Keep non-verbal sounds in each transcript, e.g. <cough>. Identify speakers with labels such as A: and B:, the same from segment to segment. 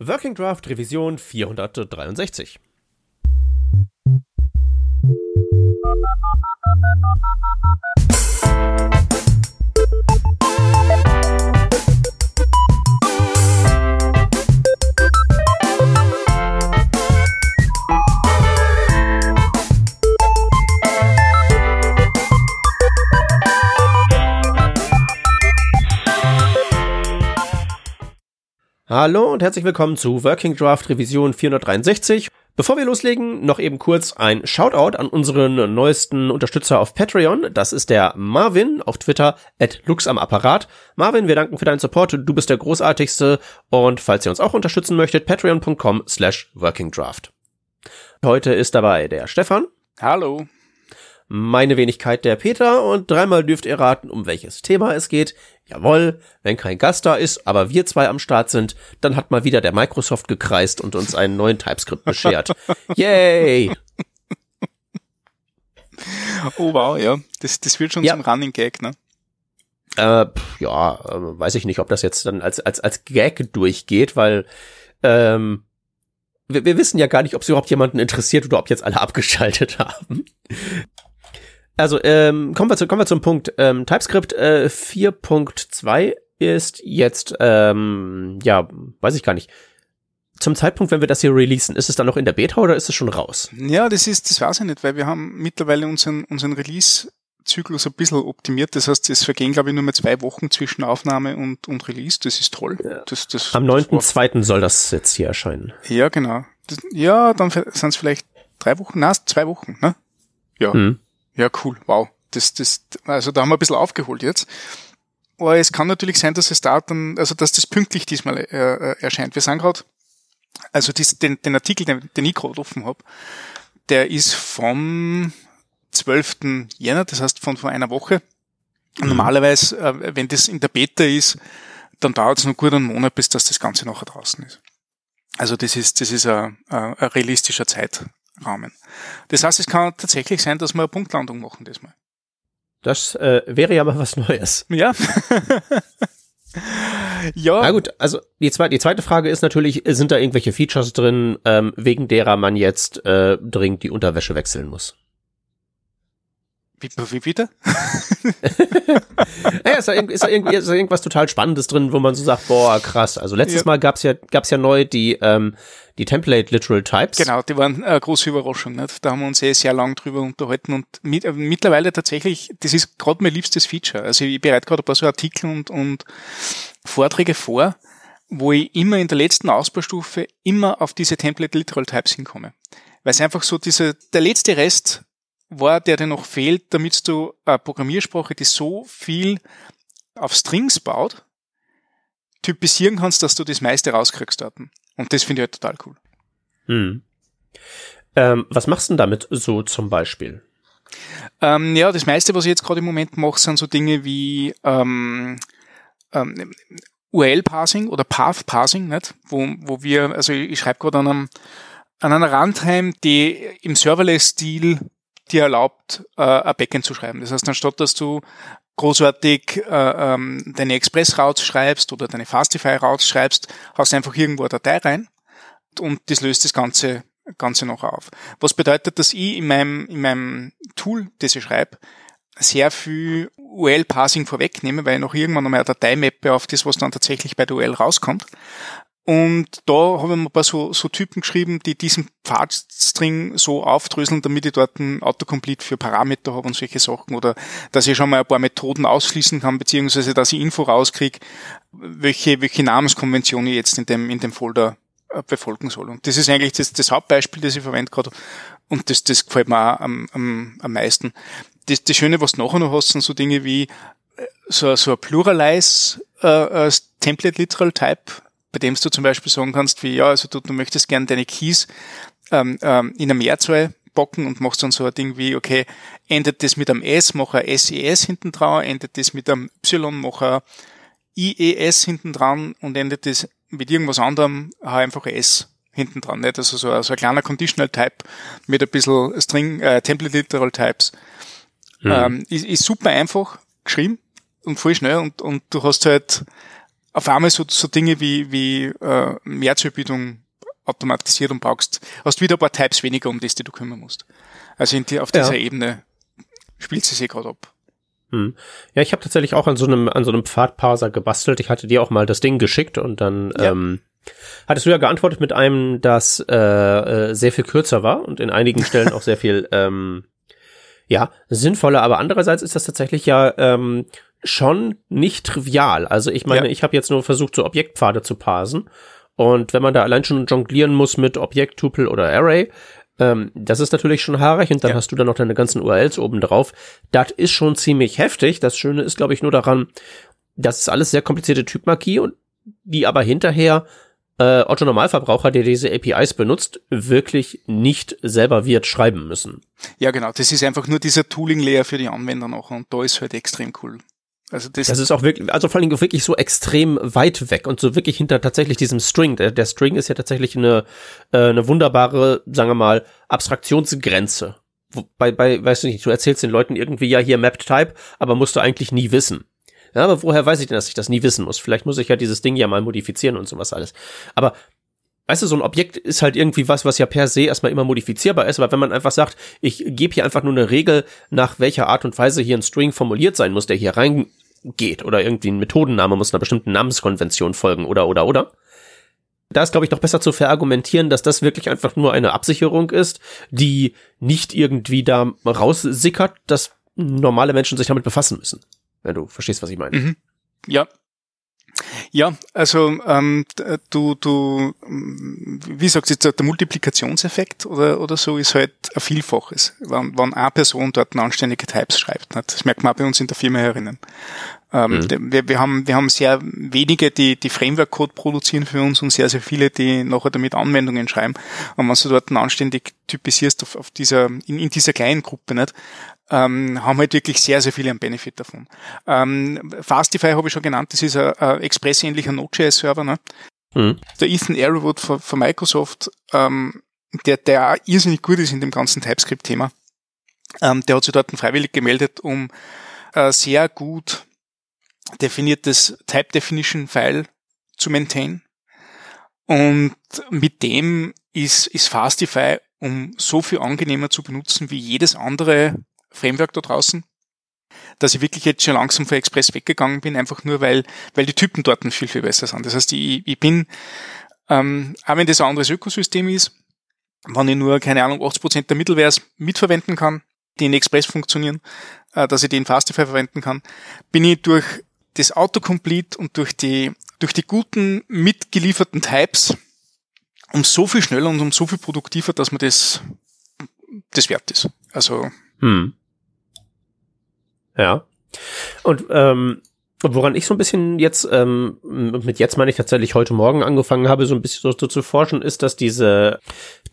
A: Working Draft Revision 463. Hallo und herzlich willkommen zu Working Draft Revision 463. Bevor wir loslegen, noch eben kurz ein Shoutout an unseren neuesten Unterstützer auf Patreon. Das ist der Marvin auf Twitter at Lux am Apparat. Marvin, wir danken für deinen Support. Du bist der großartigste. Und falls ihr uns auch unterstützen möchtet, patreon.com slash workingdraft. Heute ist dabei der Stefan.
B: Hallo
A: meine Wenigkeit der Peter und dreimal dürft ihr raten, um welches Thema es geht. Jawohl, wenn kein Gast da ist, aber wir zwei am Start sind, dann hat mal wieder der Microsoft gekreist und uns einen neuen TypeScript beschert. <laughs> Yay!
B: Oh wow, ja, das, das wird schon ja. zum Running Gag, ne?
A: Äh, ja, äh, weiß ich nicht, ob das jetzt dann als, als, als Gag durchgeht, weil ähm, wir, wir wissen ja gar nicht, ob es überhaupt jemanden interessiert oder ob jetzt alle <laughs> abgeschaltet haben. Also ähm, kommen wir zu, kommen wir zum Punkt. Ähm, TypeScript äh, 4.2 ist jetzt ähm, ja, weiß ich gar nicht. Zum Zeitpunkt, wenn wir das hier releasen, ist es dann noch in der Beta oder ist es schon raus?
B: Ja, das ist, das weiß ich nicht, weil wir haben mittlerweile unseren, unseren Release-Zyklus ein bisschen optimiert. Das heißt, es vergehen, glaube ich, nur mehr zwei Wochen zwischen Aufnahme und, und Release. Das ist toll. Ja. Das,
A: das, Am 9.2. soll das jetzt hier erscheinen.
B: Ja, genau. Das, ja, dann sind es vielleicht drei Wochen, na, zwei Wochen, ne? Ja. Hm. Ja, cool, wow. Das, das, also da haben wir ein bisschen aufgeholt jetzt. Aber es kann natürlich sein, dass es da dann, also dass das pünktlich diesmal äh, äh erscheint. Wir sagen gerade, also dies, den, den Artikel, den, den ich gerade offen habe, der ist vom 12. Jänner, das heißt von vor einer Woche. Mhm. Normalerweise, äh, wenn das in der Beta ist, dann dauert es noch gut einen Monat, bis das, das Ganze nachher draußen ist. Also das ist, das ist ein, ein realistischer Zeit, Rahmen. Das heißt, es kann tatsächlich sein, dass wir eine Punktlandung machen diesmal.
A: Das äh, wäre ja mal was Neues.
B: Ja. <laughs>
A: ja. Na gut, also die zweite, die zweite Frage ist natürlich, sind da irgendwelche Features drin, ähm, wegen derer man jetzt äh, dringend die Unterwäsche wechseln muss?
B: Wie, wie bitte? <laughs>
A: ja, ist, da ist, da irgendwie, ist da irgendwas total Spannendes drin, wo man so sagt, boah, krass. Also letztes ja. Mal gab's ja, gab's ja neu die, ähm, die Template Literal Types.
B: Genau, die waren eine große Überraschung. Nicht? Da haben wir uns eh sehr lang drüber unterhalten und mit, äh, mittlerweile tatsächlich, das ist gerade mein liebstes Feature. Also ich bereite gerade ein paar so Artikel und, und Vorträge vor, wo ich immer in der letzten Ausbaustufe immer auf diese Template Literal Types hinkomme. Weil es einfach so diese, der letzte Rest war, der dir noch fehlt, damit du eine Programmiersprache, die so viel auf Strings baut, typisieren kannst, dass du das meiste rauskriegst dort. Und das finde ich halt total cool.
A: Hm. Ähm, was machst du denn damit so zum Beispiel?
B: Ähm, ja, das meiste, was ich jetzt gerade im Moment mache, sind so Dinge wie ähm, ähm, URL-Parsing oder Path-Parsing, nicht? Wo, wo wir, also ich, ich schreibe gerade an, einem, an einer Runtime, die im Serverless-Stil dir erlaubt, äh, ein Backend zu schreiben. Das heißt, anstatt dass du großartig äh, ähm, deine Express-Routes schreibst oder deine Fastify-Routes schreibst, hast einfach irgendwo eine Datei rein und das löst das Ganze, Ganze noch auf. Was bedeutet, dass ich in meinem, in meinem Tool, das ich schreibe, sehr viel UL-Parsing vorwegnehme, weil ich noch irgendwann einmal eine Datei mappe auf das, was dann tatsächlich bei der UL rauskommt. Und da habe ich mir ein paar so, so Typen geschrieben, die diesen Pfadstring so aufdröseln, damit ich dort ein Autocomplete für Parameter habe und solche Sachen. Oder dass ich schon mal ein paar Methoden ausschließen kann, beziehungsweise dass ich Info rauskriege, welche, welche Namenskonvention ich jetzt in dem, in dem Folder äh, befolgen soll. Und das ist eigentlich das, das Hauptbeispiel, das ich verwende gerade. Und das, das gefällt mir auch am, am, am meisten. Das, das Schöne, was du nachher noch hast, sind so Dinge wie äh, so, so ein Pluralize äh, Template Literal Type bei dem du zum Beispiel sagen kannst, wie, ja, also du, du möchtest gern deine Keys ähm, ähm, in einer Mehrzahl bocken und machst dann so ein Ding wie, okay, endet das mit einem S, mach ein SES hinten dran, endet das mit einem Y, mach ein IES hinten dran und endet das mit irgendwas anderem, einfach ein S hinten dran, nicht? Also so, so ein kleiner Conditional Type mit ein bisschen String, äh, Template Literal Types. Mhm. Ähm, ist, ist super einfach geschrieben und voll schnell und, und du hast halt auf einmal so, so Dinge wie, wie äh, Mehrzahlbildung automatisiert und brauchst, hast wieder ein paar Types weniger, um das die du kümmern musst. Also in die, auf dieser ja. Ebene spielt sie sich gerade ab.
A: Hm. Ja, ich habe tatsächlich auch an so einem an so einem Pfadparser gebastelt. Ich hatte dir auch mal das Ding geschickt und dann ja. ähm, hattest du ja geantwortet mit einem, das äh, äh, sehr viel kürzer war und in einigen Stellen auch sehr viel <laughs> ähm, ja sinnvoller. Aber andererseits ist das tatsächlich ja ähm, schon nicht trivial. Also ich meine, ja. ich habe jetzt nur versucht, so Objektpfade zu parsen. Und wenn man da allein schon jonglieren muss mit Objekt, Tuple oder Array, ähm, das ist natürlich schon haarig und dann ja. hast du dann noch deine ganzen URLs oben drauf. Das ist schon ziemlich heftig. Das Schöne ist, glaube ich, nur daran, das ist alles sehr komplizierte Typmarkie und die aber hinterher äh, Otto Normalverbraucher, der diese APIs benutzt, wirklich nicht selber wird schreiben müssen.
B: Ja, genau. Das ist einfach nur dieser Tooling-Layer für die Anwender noch und da ist halt extrem cool.
A: Also das, das ist auch wirklich, also vor allem wirklich so extrem weit weg und so wirklich hinter tatsächlich diesem String. Der, der String ist ja tatsächlich eine, äh, eine wunderbare, sagen wir mal, Abstraktionsgrenze. Bei, bei, weißt du nicht, du erzählst den Leuten irgendwie ja hier Mapped Type, aber musst du eigentlich nie wissen. Ja, aber woher weiß ich denn, dass ich das nie wissen muss? Vielleicht muss ich ja dieses Ding ja mal modifizieren und sowas alles. Aber weißt du, so ein Objekt ist halt irgendwie was, was ja per se erstmal immer modifizierbar ist, aber wenn man einfach sagt, ich gebe hier einfach nur eine Regel, nach welcher Art und Weise hier ein String formuliert sein muss, der hier reingeht, oder irgendwie ein Methodenname muss einer bestimmten Namenskonvention folgen, oder, oder, oder. Da ist, glaube ich, doch besser zu verargumentieren, dass das wirklich einfach nur eine Absicherung ist, die nicht irgendwie da raussickert, dass normale Menschen sich damit befassen müssen. Wenn du verstehst, was ich meine. Mhm.
B: Ja, ja, also ähm, du, du, wie sagst du jetzt, der Multiplikationseffekt oder, oder so ist halt ein Vielfaches, wenn, wenn eine Person dort anständige Types schreibt. Nicht? Das merkt man auch bei uns in der Firma herinnen. Ähm, mhm. wir, wir, haben, wir haben sehr wenige, die, die Framework-Code produzieren für uns und sehr, sehr viele, die nachher damit Anwendungen schreiben. Und wenn du dort anständig typisierst auf, auf dieser, in, in dieser kleinen Gruppe, nicht, ähm, haben halt wirklich sehr, sehr viele einen Benefit davon. Ähm, Fastify habe ich schon genannt, das ist ein, ein Express-ähnlicher Node.js-Server. Ne? Mhm. Der Ethan Arrowwood von, von Microsoft, ähm, der, der irrsinnig gut ist in dem ganzen TypeScript-Thema, ähm, der hat sich dort freiwillig gemeldet, um äh, sehr gut definiertes Type Definition File zu maintain. Und mit dem ist, ist Fastify um so viel angenehmer zu benutzen wie jedes andere Framework da draußen, dass ich wirklich jetzt schon langsam von Express weggegangen bin, einfach nur weil, weil die Typen dort viel, viel besser sind. Das heißt, ich, ich bin, ähm, auch wenn das ein anderes Ökosystem ist, wenn ich nur, keine Ahnung, 80% der Mittelwares mitverwenden kann, die in Express funktionieren, äh, dass ich die in Fastify verwenden kann, bin ich durch das Autocomplete und durch die, durch die guten mitgelieferten Types um so viel schneller und um so viel produktiver, dass man das, das wert ist. Also. Hm.
A: Ja. Und ähm, woran ich so ein bisschen jetzt, ähm, mit jetzt meine ich tatsächlich heute Morgen angefangen habe, so ein bisschen so, so zu forschen, ist, dass diese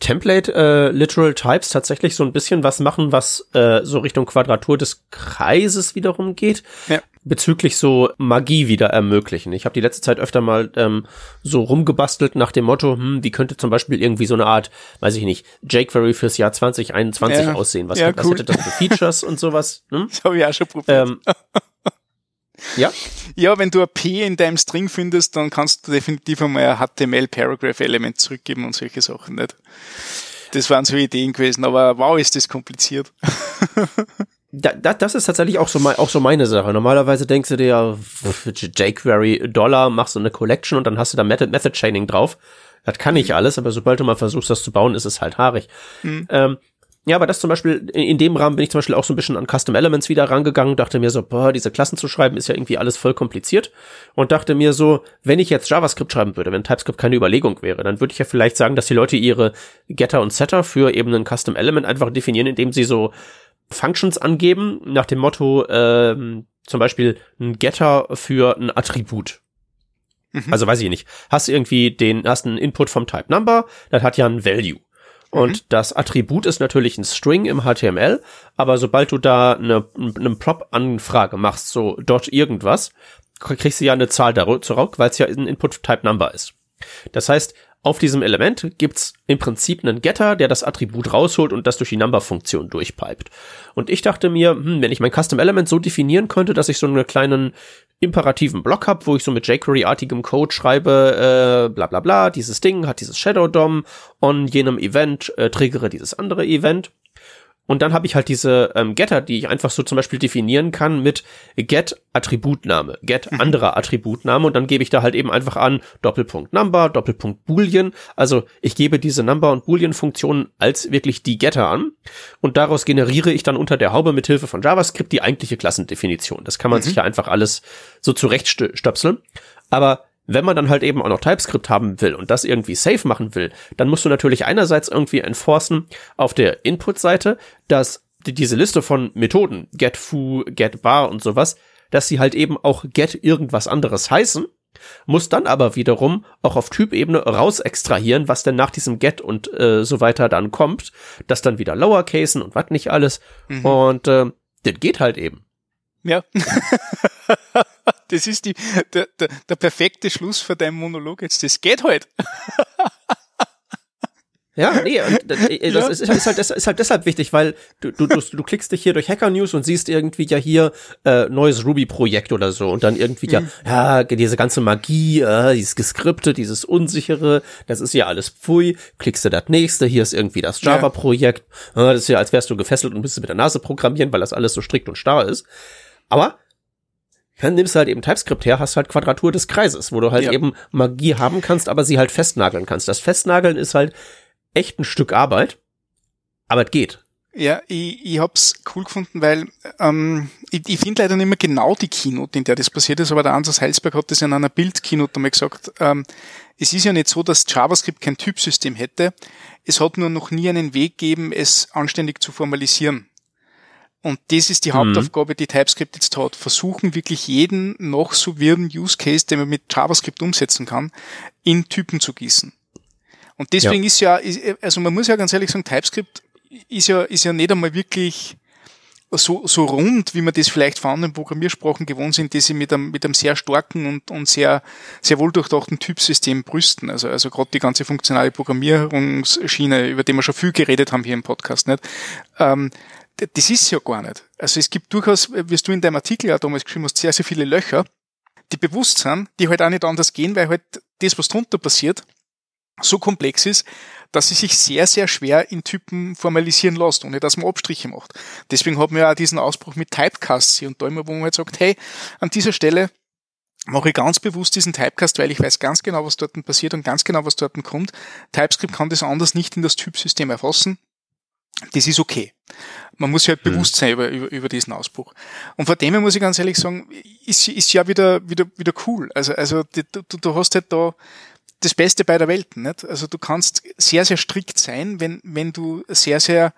A: Template äh, Literal Types tatsächlich so ein bisschen was machen, was äh, so Richtung Quadratur des Kreises wiederum geht. Ja. Bezüglich so Magie wieder ermöglichen. Ich habe die letzte Zeit öfter mal ähm, so rumgebastelt nach dem Motto, hm, wie könnte zum Beispiel irgendwie so eine Art, weiß ich nicht, jQuery fürs Jahr 2021 ja. aussehen? Was, ja, was hätte das für Features und sowas? Hm? <laughs> Das habe ich auch schon probiert. Ähm, <laughs>
B: ja. Ja, wenn du ein P in deinem String findest, dann kannst du definitiv einmal ein HTML-Paragraph-Element zurückgeben und solche Sachen nicht. Das waren so Ideen gewesen, aber wow, ist das kompliziert. <laughs>
A: Da, da, das ist tatsächlich auch so, mein, auch so meine Sache. Normalerweise denkst du dir, jQuery Dollar, machst du eine Collection und dann hast du da Method, Method Chaining drauf. Das kann nicht alles, aber sobald du mal versuchst, das zu bauen, ist es halt haarig. Mhm. Ähm, ja, aber das zum Beispiel, in dem Rahmen bin ich zum Beispiel auch so ein bisschen an Custom Elements wieder rangegangen, dachte mir so, boah, diese Klassen zu schreiben ist ja irgendwie alles voll kompliziert und dachte mir so, wenn ich jetzt JavaScript schreiben würde, wenn TypeScript keine Überlegung wäre, dann würde ich ja vielleicht sagen, dass die Leute ihre Getter und Setter für eben ein Custom Element einfach definieren, indem sie so Functions angeben, nach dem Motto, ähm, zum Beispiel ein Getter für ein Attribut. Mhm. Also weiß ich nicht. Hast irgendwie den, hast einen Input vom Type Number, das hat ja ein Value. Und mhm. das Attribut ist natürlich ein String im HTML, aber sobald du da eine, eine Prop-Anfrage machst, so dort irgendwas, kriegst du ja eine Zahl zurück, weil es ja ein Input-Type-Number ist. Das heißt, auf diesem Element gibt's im Prinzip einen Getter, der das Attribut rausholt und das durch die Number-Funktion durchpipet. Und ich dachte mir, hm, wenn ich mein Custom Element so definieren könnte, dass ich so einen kleinen imperativen Block habe, wo ich so mit jQuery-artigem Code schreibe, äh, bla bla bla, dieses Ding hat dieses Shadow DOM, on jenem Event äh, triggere dieses andere Event und dann habe ich halt diese ähm, Getter, die ich einfach so zum Beispiel definieren kann mit get Attributname, get mhm. anderer Attributname und dann gebe ich da halt eben einfach an Doppelpunkt Number, Doppelpunkt Boolean. Also ich gebe diese Number und Boolean Funktionen als wirklich die Getter an und daraus generiere ich dann unter der Haube mit Hilfe von JavaScript die eigentliche Klassendefinition. Das kann man mhm. sich ja einfach alles so zurechtstöpseln. Aber wenn man dann halt eben auch noch TypeScript haben will und das irgendwie safe machen will, dann musst du natürlich einerseits irgendwie enforcen auf der Input-Seite, dass diese Liste von Methoden, get foo, get bar und sowas, dass sie halt eben auch get irgendwas anderes heißen, muss dann aber wiederum auch auf Typebene raus extrahieren, was denn nach diesem get und äh, so weiter dann kommt, das dann wieder lowercasen und was nicht alles mhm. und äh, das geht halt eben.
B: Ja. <laughs> das ist die, der, der, der perfekte Schluss für deinen Monolog jetzt. Das geht halt. <laughs>
A: Ja, nee, das, äh, das ja. ist, ist, halt, ist halt deshalb wichtig, weil du, du, du, du klickst dich hier durch Hacker News und siehst irgendwie ja hier äh, neues Ruby-Projekt oder so und dann irgendwie mhm. ja, ja, diese ganze Magie, äh, dieses Geskripte, dieses Unsichere, das ist ja alles pfui, klickst du das nächste, hier ist irgendwie das Java-Projekt, ja. äh, das ist ja, als wärst du gefesselt und müsstest mit der Nase programmieren, weil das alles so strikt und starr ist. Aber dann nimmst du halt eben TypeScript her, hast halt Quadratur des Kreises, wo du halt ja. eben Magie haben kannst, aber sie halt festnageln kannst. Das Festnageln ist halt echt ein Stück Arbeit, aber es geht.
B: Ja, ich, ich hab's cool gefunden, weil ähm, ich, ich finde leider nicht mehr genau die Keynote, in der das passiert ist, aber der Ansatz Heilsberg hat das in einer Bild-Keynote einmal gesagt. Ähm, es ist ja nicht so, dass JavaScript kein Typsystem hätte. Es hat nur noch nie einen Weg gegeben, es anständig zu formalisieren. Und das ist die Hauptaufgabe, die TypeScript jetzt hat. Versuchen wirklich jeden noch so wirren Use Case, den man mit JavaScript umsetzen kann, in Typen zu gießen. Und deswegen ja. ist ja, also man muss ja ganz ehrlich sagen, TypeScript ist ja, ist ja nicht einmal wirklich so, so rund, wie man das vielleicht von anderen Programmiersprachen gewohnt sind, die sie mit einem, mit einem sehr starken und, und sehr, sehr wohl durchdachten Typsystem brüsten. Also, also gerade die ganze funktionale Programmierungsschiene, über die wir schon viel geredet haben hier im Podcast, nicht? Ähm, das ist ja gar nicht. Also es gibt durchaus, wie du in deinem Artikel ja damals geschrieben hast, sehr, sehr viele Löcher, die bewusst sind, die halt auch nicht anders gehen, weil halt das, was drunter passiert, so komplex ist, dass sie sich sehr, sehr schwer in Typen formalisieren lässt, ohne dass man Abstriche macht. Deswegen haben wir ja auch diesen Ausbruch mit Typecasts hier und da immer, wo man halt sagt, hey, an dieser Stelle mache ich ganz bewusst diesen Typecast, weil ich weiß ganz genau, was dort passiert und ganz genau, was dort kommt. TypeScript kann das anders nicht in das Typsystem erfassen das ist okay. Man muss sich halt mhm. bewusst sein über, über, über diesen Ausbruch. Und vor dem her muss ich ganz ehrlich sagen, ist, ist ja wieder, wieder, wieder cool. Also, also du, du, du hast halt da das Beste beider Welten. Nicht? Also du kannst sehr, sehr strikt sein, wenn, wenn du sehr, sehr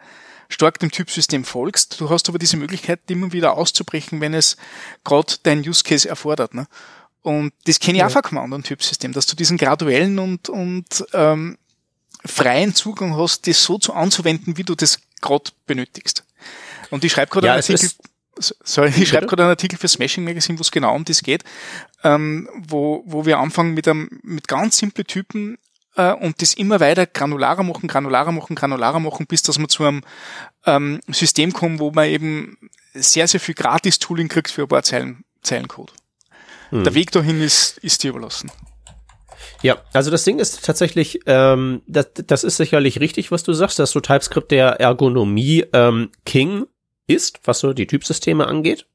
B: stark dem Typsystem folgst. Du hast aber diese Möglichkeit, immer wieder auszubrechen, wenn es gerade dein Use Case erfordert. Ne? Und das kenne ich ja. auch von einem anderen Typsystem, dass du diesen graduellen und, und ähm, freien Zugang hast, das so zu anzuwenden, wie du das gerade benötigst. Und ich schreibe gerade ja, einen Artikel, sorry, ich schreibe gerade einen Artikel für Smashing Magazine, wo es genau um das geht, ähm, wo, wo wir anfangen mit einem, mit ganz simple Typen äh, und das immer weiter granularer machen, granularer machen, granularer machen, bis dass wir zu einem ähm, System kommen, wo man eben sehr, sehr viel Gratis-Tooling kriegt für ein paar Zeilen, Zeilencode. Hm. Der Weg dahin ist, ist dir überlassen.
A: Ja, also das Ding ist tatsächlich, ähm, das, das ist sicherlich richtig, was du sagst, dass so TypeScript der Ergonomie ähm, King ist, was so die Typsysteme angeht.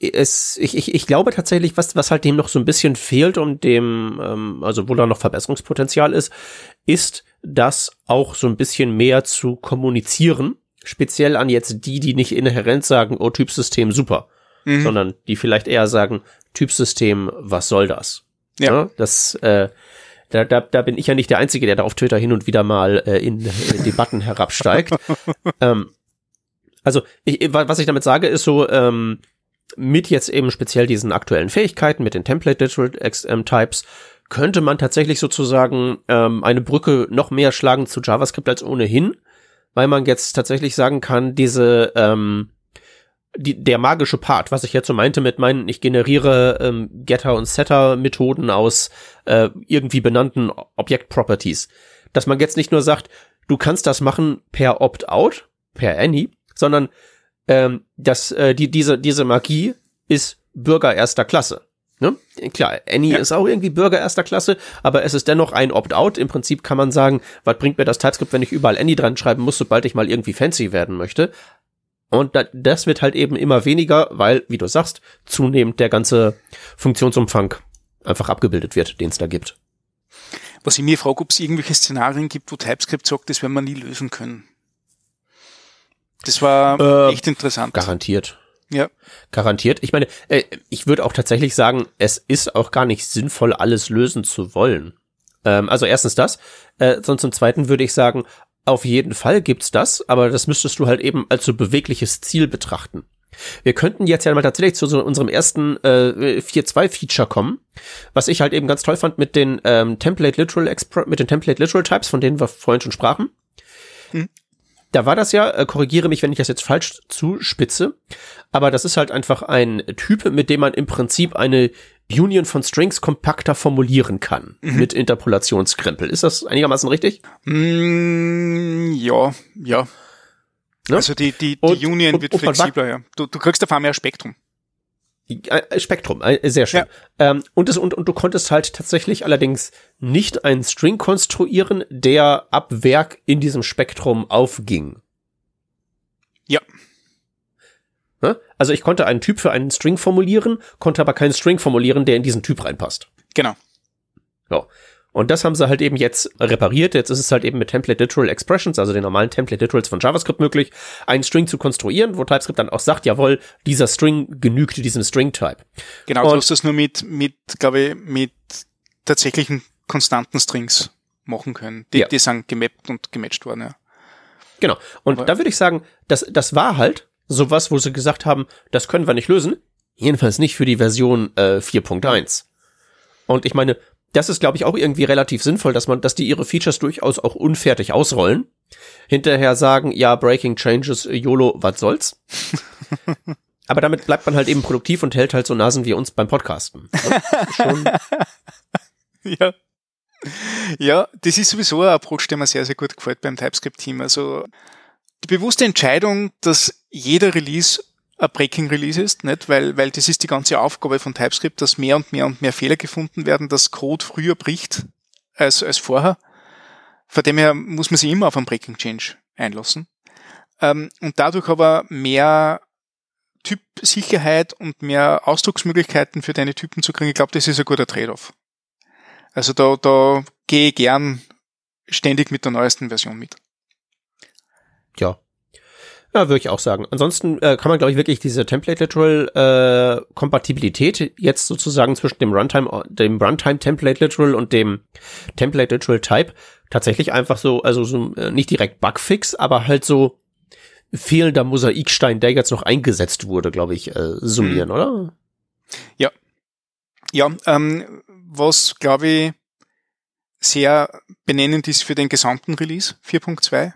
A: Es, ich, ich, ich glaube tatsächlich, was, was halt dem noch so ein bisschen fehlt und dem, ähm, also wo da noch Verbesserungspotenzial ist, ist das auch so ein bisschen mehr zu kommunizieren, speziell an jetzt die, die nicht inhärent sagen, oh, Typsystem super, mhm. sondern die vielleicht eher sagen, Typsystem, was soll das? Ja. ja das, äh, da, da, da bin ich ja nicht der Einzige, der da auf Twitter hin und wieder mal äh, in, in Debatten herabsteigt. <laughs> ähm, also, ich, was ich damit sage, ist so, ähm, mit jetzt eben speziell diesen aktuellen Fähigkeiten, mit den Template Digital XM Types, könnte man tatsächlich sozusagen ähm, eine Brücke noch mehr schlagen zu JavaScript als ohnehin, weil man jetzt tatsächlich sagen kann, diese ähm, die, der magische Part, was ich jetzt so meinte mit meinen, ich generiere ähm, Getter und Setter Methoden aus äh, irgendwie benannten Object Properties, dass man jetzt nicht nur sagt, du kannst das machen per Opt-out, per Any, sondern ähm, dass äh, die diese diese Magie ist Bürger erster Klasse. Ne? Klar, Annie ja. ist auch irgendwie Bürger erster Klasse, aber es ist dennoch ein Opt-out. Im Prinzip kann man sagen, was bringt mir das TypeScript, wenn ich überall Annie dran schreiben muss, sobald ich mal irgendwie fancy werden möchte. Und das wird halt eben immer weniger, weil, wie du sagst, zunehmend der ganze Funktionsumfang einfach abgebildet wird, den es da gibt.
B: Was ich mir frage, ob es irgendwelche Szenarien gibt, wo TypeScript sagt, das werden wir nie lösen können. Das war äh, echt interessant.
A: Garantiert.
B: Ja.
A: Garantiert. Ich meine, äh, ich würde auch tatsächlich sagen, es ist auch gar nicht sinnvoll, alles lösen zu wollen. Ähm, also erstens das. Äh, sonst zum Zweiten würde ich sagen, auf jeden Fall gibt's das, aber das müsstest du halt eben als so bewegliches Ziel betrachten. Wir könnten jetzt ja mal tatsächlich zu so unserem ersten äh, 4.2-Feature kommen, was ich halt eben ganz toll fand mit den ähm, Template Literal Expr mit den Template Literal Types, von denen wir vorhin schon sprachen. Hm da war das ja, äh, korrigiere mich, wenn ich das jetzt falsch zuspitze, aber das ist halt einfach ein Typ, mit dem man im Prinzip eine Union von Strings kompakter formulieren kann mhm. mit Interpolationskrempel. Ist das einigermaßen richtig?
B: Mm, ja, ja. Ne? Also die, die, die und, Union und, wird und, flexibler, ja. Du, du kriegst auf mehr Spektrum.
A: Äh, Spektrum, äh, sehr schön. Ja. Ähm, und, das, und, und du konntest halt tatsächlich allerdings nicht einen String konstruieren, der ab Werk in diesem Spektrum aufging.
B: Ja.
A: Ne? Also ich konnte einen Typ für einen String formulieren, konnte aber keinen String formulieren, der in diesen Typ reinpasst.
B: Genau.
A: So. Und das haben sie halt eben jetzt repariert. Jetzt ist es halt eben mit Template Literal Expressions, also den normalen Template Literals von JavaScript möglich, einen String zu konstruieren, wo TypeScript dann auch sagt, jawohl, dieser String genügt diesem String-Type.
B: Genau, du hast das nur mit, mit, glaube ich, mit tatsächlichen konstanten Strings machen können. Die, ja. die sind gemappt und gematcht worden, ja.
A: Genau. Und Aber da würde ich sagen, das, das war halt sowas, wo sie gesagt haben, das können wir nicht lösen. Jedenfalls nicht für die Version äh, 4.1. Und ich meine, das ist, glaube ich, auch irgendwie relativ sinnvoll, dass man, dass die ihre Features durchaus auch unfertig ausrollen. Hinterher sagen, ja, Breaking Changes, YOLO, was soll's? <laughs> Aber damit bleibt man halt eben produktiv und hält halt so Nasen wie uns beim Podcasten. <laughs>
B: Schon. ja. Ja, das ist sowieso ein Approach, der mir sehr, sehr gut gefällt beim TypeScript-Team. Also die bewusste Entscheidung, dass jeder Release ein Breaking Release ist, nicht? Weil, weil das ist die ganze Aufgabe von TypeScript, dass mehr und mehr und mehr Fehler gefunden werden, dass Code früher bricht als, als vorher. Von dem her muss man sich immer auf einen Breaking Change einlassen. Ähm, und dadurch aber mehr Typsicherheit und mehr Ausdrucksmöglichkeiten für deine Typen zu kriegen, ich glaube, das ist ein guter Trade-off. Also da, da gehe ich gern ständig mit der neuesten Version mit.
A: Ja, ja, würde ich auch sagen. Ansonsten äh, kann man, glaube ich, wirklich diese Template-Literal-Kompatibilität äh, jetzt sozusagen zwischen dem Runtime, dem Runtime-Template-Literal und dem Template-Literal-Type tatsächlich einfach so, also so äh, nicht direkt Bugfix, aber halt so fehlender Mosaikstein, der jetzt noch eingesetzt wurde, glaube ich, äh, summieren, mhm. oder?
B: Ja. Ja, ähm, was, glaube ich, sehr benennend ist für den gesamten Release 4.2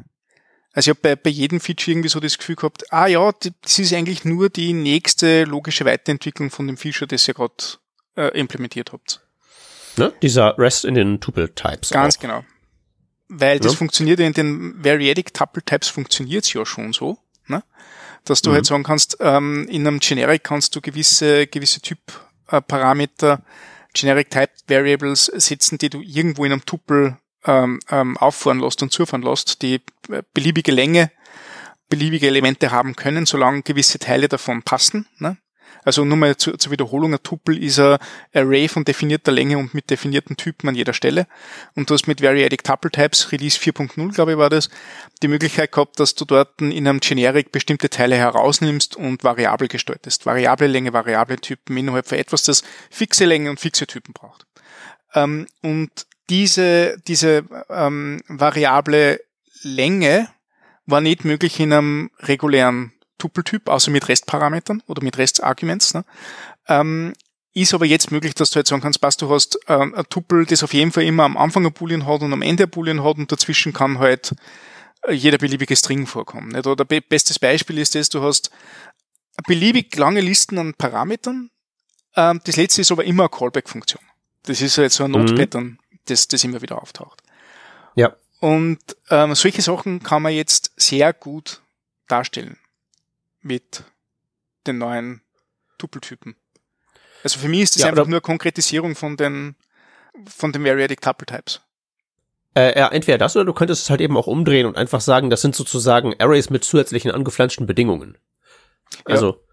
B: also ich habe bei, bei jedem Feature irgendwie so das Gefühl gehabt, ah ja, das ist eigentlich nur die nächste logische Weiterentwicklung von dem Feature, das ihr gerade äh, implementiert habt.
A: Ne? Dieser Rest in den Tuple-Types.
B: Ganz auch. genau. Weil das ja. funktioniert ja in den Variadic Tuple-Types funktioniert's ja schon so, ne? dass du mhm. halt sagen kannst, ähm, in einem Generic kannst du gewisse, gewisse Typ-Parameter, Generic Type Variables setzen, die du irgendwo in einem Tuple ähm, ähm, auffahren lässt und zufahren lässt, die äh, beliebige Länge, beliebige Elemente haben können, solange gewisse Teile davon passen. Ne? Also nur mal zur, zur Wiederholung, ein Tupel ist ein Array von definierter Länge und mit definierten Typen an jeder Stelle. Und du hast mit Variadic Tuple Types, Release 4.0, glaube ich, war das, die Möglichkeit gehabt, dass du dort in einem Generic bestimmte Teile herausnimmst und variabel gestaltest. Variable Länge, variable Typen innerhalb von etwas, das fixe Länge und fixe Typen braucht. Ähm, und diese, diese ähm, variable Länge war nicht möglich in einem regulären Tupeltyp, außer mit Restparametern oder mit Restarguments. Ne? Ähm, ist aber jetzt möglich, dass du halt sagen kannst, passt, du hast ähm, ein Tupel, das auf jeden Fall immer am Anfang ein Boolean hat und am Ende ein Boolean hat und dazwischen kann halt äh, jeder beliebige String vorkommen. Nicht? Oder be bestes Beispiel ist das, du hast beliebig lange Listen an Parametern. Ähm, das letzte ist aber immer eine Callback-Funktion. Das ist jetzt so ein Node-Pattern, mhm. Das, das immer wieder auftaucht.
A: Ja.
B: Und ähm, solche Sachen kann man jetzt sehr gut darstellen mit den neuen Tupeltypen. Also für mich ist das ja, einfach nur Konkretisierung von den von den Variadic Tuple Types.
A: Äh, ja, entweder das oder du könntest es halt eben auch umdrehen und einfach sagen, das sind sozusagen Arrays mit zusätzlichen angeflanschten Bedingungen. Also ja.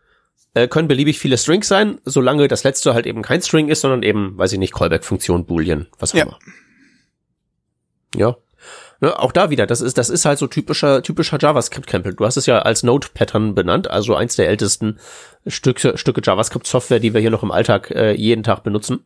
A: Äh, können beliebig viele Strings sein, solange das letzte halt eben kein String ist, sondern eben, weiß ich nicht, Callback-Funktion, Boolean, was auch ja. immer. Ja. Ne, auch da wieder, das ist, das ist halt so typischer, typischer JavaScript-Krempel. Du hast es ja als Node-Pattern benannt, also eins der ältesten Stücke, Stücke JavaScript-Software, die wir hier noch im Alltag äh, jeden Tag benutzen.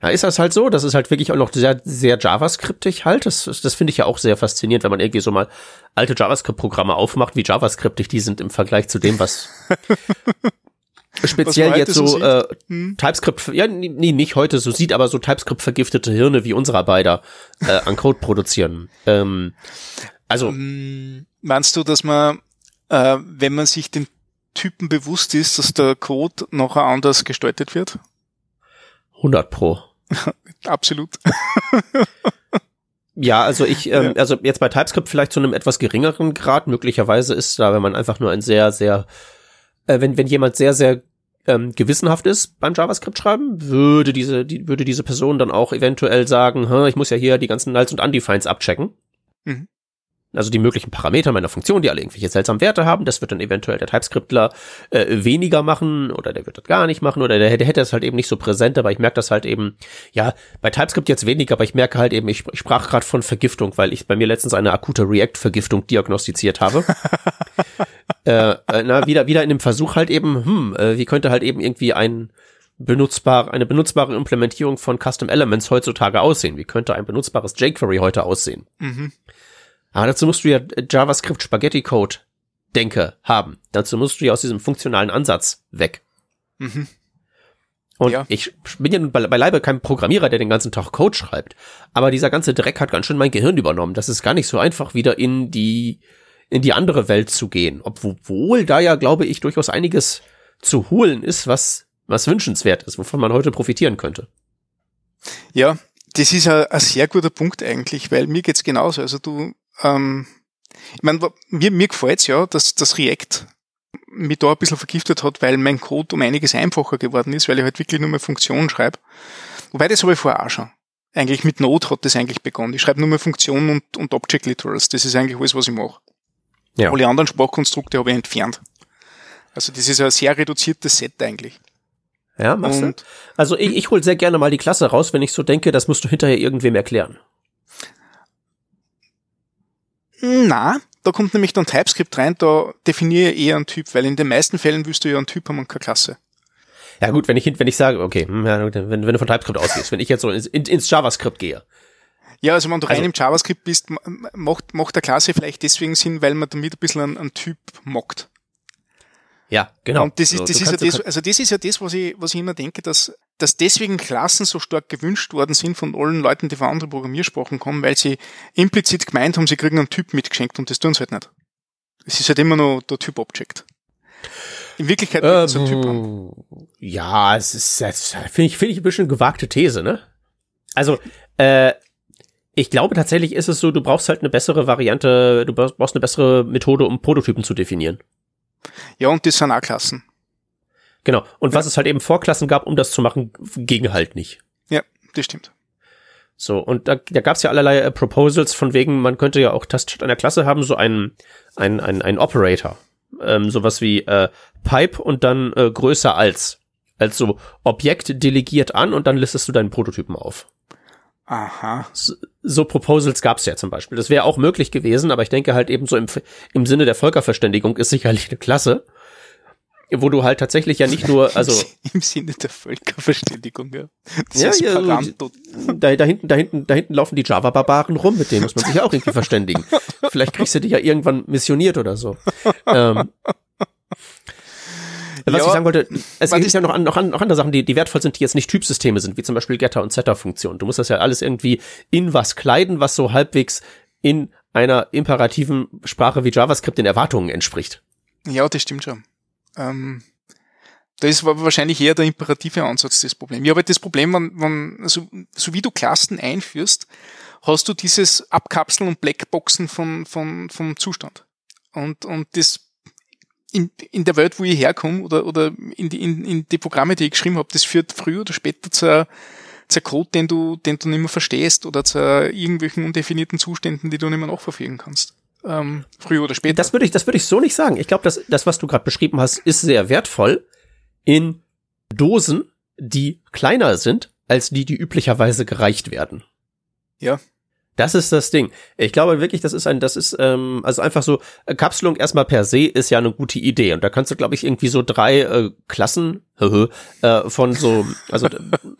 A: Da ist das halt so, das ist halt wirklich auch noch sehr, sehr JavaScriptig halt. Das, das finde ich ja auch sehr faszinierend, wenn man irgendwie so mal alte JavaScript-Programme aufmacht, wie JavaScriptig die sind im Vergleich zu dem, was <laughs> speziell was jetzt so, äh, hm? TypeScript, ja, nee, nicht heute so sieht, aber so TypeScript vergiftete Hirne wie unserer beider äh, an Code produzieren. Ähm, also.
B: Hm, meinst du, dass man, äh, wenn man sich den Typen bewusst ist, dass der Code noch anders gestaltet wird?
A: 100 pro. <laughs>
B: Absolut.
A: ja, also ich, ähm, also jetzt bei TypeScript vielleicht zu einem etwas geringeren Grad. Möglicherweise ist da, wenn man einfach nur ein sehr, sehr, äh, wenn, wenn jemand sehr, sehr ähm, gewissenhaft ist beim JavaScript schreiben, würde diese, die, würde diese Person dann auch eventuell sagen, ich muss ja hier die ganzen Nulls und Undefines abchecken. Mhm also die möglichen Parameter meiner Funktion, die alle irgendwelche seltsamen Werte haben, das wird dann eventuell der TypeScriptler äh, weniger machen oder der wird das gar nicht machen oder der, der hätte das halt eben nicht so präsent, aber ich merke das halt eben, ja, bei TypeScript jetzt weniger, aber ich merke halt eben, ich, ich sprach gerade von Vergiftung, weil ich bei mir letztens eine akute React-Vergiftung diagnostiziert habe. <laughs> äh, äh, na, wieder, wieder in dem Versuch halt eben, hm, äh, wie könnte halt eben irgendwie ein benutzbar, eine benutzbare Implementierung von Custom Elements heutzutage aussehen? Wie könnte ein benutzbares jQuery heute aussehen? Mhm. Aber dazu musst du ja JavaScript Spaghetti Code Denke haben. Dazu musst du ja aus diesem funktionalen Ansatz weg. Mhm. Und ja. ich bin ja bei, beileibe kein Programmierer, der den ganzen Tag Code schreibt. Aber dieser ganze Dreck hat ganz schön mein Gehirn übernommen. Das ist gar nicht so einfach, wieder in die, in die andere Welt zu gehen. Obwohl da ja, glaube ich, durchaus einiges zu holen ist, was, was wünschenswert ist, wovon man heute profitieren könnte.
B: Ja, das ist ein, ein sehr guter Punkt eigentlich, weil mir geht's genauso. Also du ähm, ich meine, mir, mir gefällt's ja, dass das React mich da ein bisschen vergiftet hat, weil mein Code um einiges einfacher geworden ist, weil ich halt wirklich nur mehr Funktionen schreibe. Wobei das habe ich vorher auch schon. Eigentlich mit Node hat das eigentlich begonnen. Ich schreibe nur mehr Funktionen und, und Object Literals. Das ist eigentlich alles, was ich mache. Ja. Alle anderen Sprachkonstrukte habe ich entfernt. Also das ist ein sehr reduziertes Set eigentlich.
A: Ja, machst und, du? Also ich, ich hole sehr gerne mal die Klasse raus, wenn ich so denke, das musst du hinterher irgendwem erklären.
B: Na, da kommt nämlich dann TypeScript rein, da definiere ich eher einen Typ, weil in den meisten Fällen wirst du ja einen Typ haben und keine Klasse.
A: Ja gut, wenn ich, wenn ich sage, okay, hm, wenn, wenn du von TypeScript ausgehst, wenn ich jetzt so ins, ins JavaScript gehe.
B: Ja, also wenn du also, rein im JavaScript bist, macht, macht der Klasse vielleicht deswegen Sinn, weil man damit ein bisschen einen, einen Typ mockt.
A: Ja, genau.
B: Und das ist, das ist ja das, also das ist ja das, was ich, was ich immer denke, dass, dass deswegen Klassen so stark gewünscht worden sind von allen Leuten, die von anderen Programmiersprachen kommen, weil sie implizit gemeint haben, sie kriegen einen Typ mitgeschenkt und das tun sie halt nicht. Es ist halt immer nur der Typ Object. In Wirklichkeit ähm,
A: so ein Typ haben. Ja, es ist, finde ich, finde ich ein bisschen gewagte These, ne? Also, äh, ich glaube tatsächlich ist es so, du brauchst halt eine bessere Variante, du brauchst eine bessere Methode, um Prototypen zu definieren.
B: Ja, und das sind auch Klassen.
A: Genau. Und ja. was es halt eben Vorklassen gab, um das zu machen, ging halt nicht.
B: Ja, das stimmt.
A: So, und da, da gab es ja allerlei äh, Proposals von wegen, man könnte ja auch statt einer Klasse haben, so einen, ein, ein, ein Operator. Ähm, sowas wie äh, Pipe und dann äh, größer als. Also Objekt delegiert an und dann listest du deinen Prototypen auf.
B: Aha.
A: So, so Proposals gab es ja zum Beispiel. Das wäre auch möglich gewesen, aber ich denke halt eben so im, im Sinne der Völkerverständigung ist sicherlich eine Klasse, wo du halt tatsächlich ja nicht nur, <laughs> also
B: im Sinne der Völkerverständigung, ja.
A: Das ja, ja da, da hinten, da hinten, da hinten laufen die Java-Barbaren rum, mit denen muss man sich ja auch irgendwie verständigen. <laughs> Vielleicht kriegst du dich ja irgendwann missioniert oder so. ähm, was ja, ich sagen wollte, es gibt ja noch, noch, noch andere Sachen, die, die wertvoll sind, die jetzt nicht Typsysteme sind, wie zum Beispiel Getter- und Setter-Funktionen. Du musst das ja alles irgendwie in was kleiden, was so halbwegs in einer imperativen Sprache wie JavaScript den Erwartungen entspricht.
B: Ja, das stimmt schon. Ähm, da ist wahrscheinlich eher der imperative Ansatz das Problem. Habe halt das Problem, wenn, wenn also, so wie du Klassen einführst, hast du dieses Abkapseln und Blackboxen von, von, vom Zustand. Und, und das in, in der Welt, wo ich herkomme, oder, oder in, die, in, in die Programme, die ich geschrieben habe, das führt früher oder später zu, zu Code, den du, den du nicht mehr verstehst, oder zu irgendwelchen undefinierten Zuständen, die du nicht mehr nachverfolgen kannst. Ähm, früher oder später.
A: Das würde ich, das würde ich so nicht sagen. Ich glaube, das, das, was du gerade beschrieben hast, ist sehr wertvoll in Dosen, die kleiner sind als die, die üblicherweise gereicht werden.
B: Ja.
A: Das ist das Ding. Ich glaube wirklich, das ist ein, das ist, ähm, also einfach so, äh, Kapselung erstmal per se ist ja eine gute Idee. Und da kannst du, glaube ich, irgendwie so drei äh, Klassen <laughs> äh, von so, also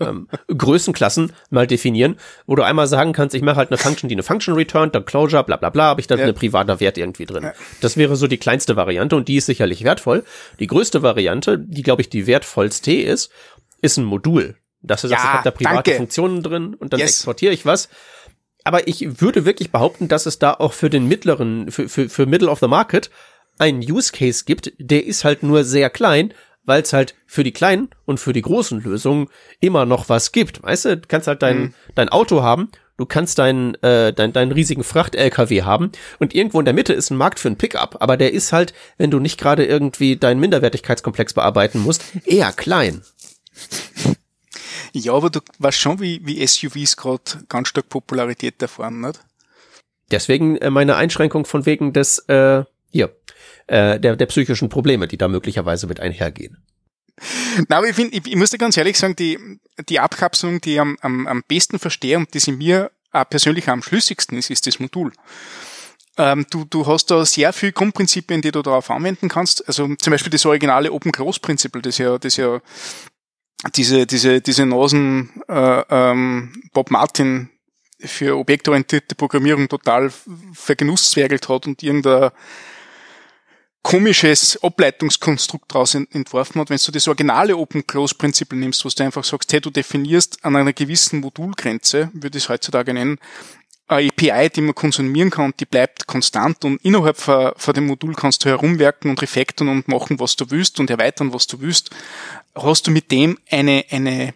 A: ähm, Größenklassen mal definieren, wo du einmal sagen kannst, ich mache halt eine Function, die eine Function returnt, dann Closure, bla bla bla, habe ich dann ja. eine private Wert irgendwie drin. Das wäre so die kleinste Variante und die ist sicherlich wertvoll. Die größte Variante, die, glaube ich, die wertvollste ist, ist ein Modul. Das ist, ja, ich habe da private danke. Funktionen drin und dann yes. exportiere ich was aber ich würde wirklich behaupten, dass es da auch für den mittleren, für, für, für Middle of the Market einen Use Case gibt, der ist halt nur sehr klein, weil es halt für die kleinen und für die großen Lösungen immer noch was gibt. Weißt du, du kannst halt dein, mhm. dein Auto haben, du kannst deinen äh, dein, deinen riesigen Fracht-LKW haben und irgendwo in der Mitte ist ein Markt für ein Pickup, aber der ist halt, wenn du nicht gerade irgendwie deinen Minderwertigkeitskomplex bearbeiten musst, eher klein.
B: Ja, aber du weißt schon, wie, wie SUVs gerade ganz stark Popularität erfahren, nicht?
A: Deswegen äh, meine Einschränkung von wegen des, äh, hier, äh, der, der psychischen Probleme, die da möglicherweise mit einhergehen.
B: Na, aber ich, find, ich, ich muss dir ganz ehrlich sagen, die, die Abkapselung, die ich am, am, am besten verstehe und die sie mir auch persönlich am schlüssigsten ist, ist das Modul. Ähm, du, du hast da sehr viel Grundprinzipien, die du darauf anwenden kannst. Also zum Beispiel das originale Open-Close-Prinzip, das ja, das ja diese, diese, diese Nasen äh, ähm, Bob Martin für objektorientierte Programmierung total vergenusszwergelt hat und irgendein komisches Ableitungskonstrukt daraus entworfen hat, wenn du das originale Open-Close-Prinzip nimmst, wo du einfach sagst, hey, du definierst an einer gewissen Modulgrenze, würde ich es heutzutage nennen, API, die man konsumieren kann, die bleibt konstant und innerhalb von, von dem Modul kannst du herumwerken und refactoren und machen, was du willst und erweitern, was du willst. Hast du mit dem eine, eine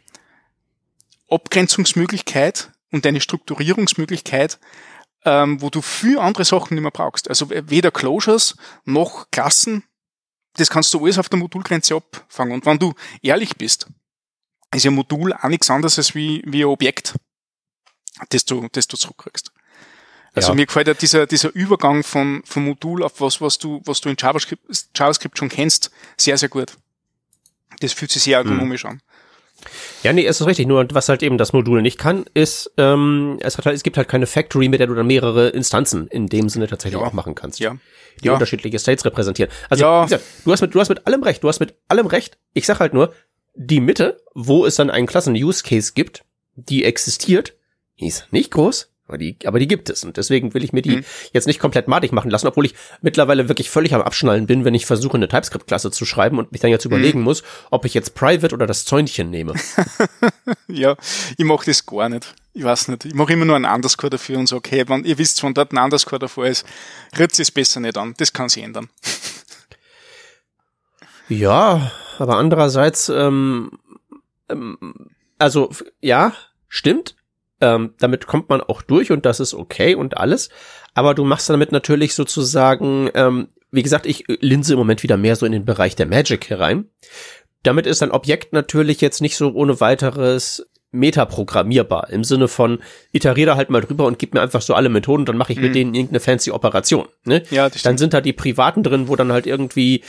B: Abgrenzungsmöglichkeit und eine Strukturierungsmöglichkeit, ähm, wo du viel andere Sachen nicht mehr brauchst. Also weder Closures noch Klassen, das kannst du alles auf der Modulgrenze abfangen. Und wenn du ehrlich bist, ist ja Modul auch nichts anderes als wie, wie ein Objekt das du, das du zurückkriegst. Also ja. mir gefällt ja dieser, dieser Übergang von, vom Modul auf was, was du, was du in JavaScript, JavaScript schon kennst, sehr, sehr gut. Das fühlt sich sehr hm. ergonomisch hm. an.
A: Ja, nee, es ist richtig. Nur was halt eben das Modul nicht kann, ist, ähm, es hat halt, es gibt halt keine Factory, mit der du dann mehrere Instanzen in dem Sinne tatsächlich ja. auch machen kannst.
B: Ja.
A: Die ja. unterschiedliche States repräsentieren. Also, ja. wie gesagt, du hast mit, du hast mit allem recht. Du hast mit allem recht. Ich sag halt nur, die Mitte, wo es dann einen Klassen-Use-Case gibt, die existiert, die ist nicht groß, aber die, aber die gibt es. Und deswegen will ich mir die mhm. jetzt nicht komplett madig machen lassen, obwohl ich mittlerweile wirklich völlig am Abschnallen bin, wenn ich versuche, eine TypeScript-Klasse zu schreiben und mich dann jetzt mhm. überlegen muss, ob ich jetzt Private oder das Zäunchen nehme. <laughs>
B: ja, ich mache das gar nicht. Ich weiß nicht. Ich mache immer nur einen Underscore dafür und sage, okay, wenn ihr wisst, wenn dort ein Underscore davor ist, ritzt es besser nicht an. Das kann sich ändern. <laughs>
A: ja, aber andererseits, ähm, ähm, also ja, stimmt, ähm, damit kommt man auch durch und das ist okay und alles. Aber du machst damit natürlich sozusagen, ähm, wie gesagt, ich linse im Moment wieder mehr so in den Bereich der Magic herein. Damit ist ein Objekt natürlich jetzt nicht so ohne weiteres metaprogrammierbar im Sinne von iteriere halt mal drüber und gib mir einfach so alle Methoden, dann mache ich mit mhm. denen irgendeine fancy Operation. Ne?
B: Ja,
A: dann sind da die privaten drin, wo dann halt irgendwie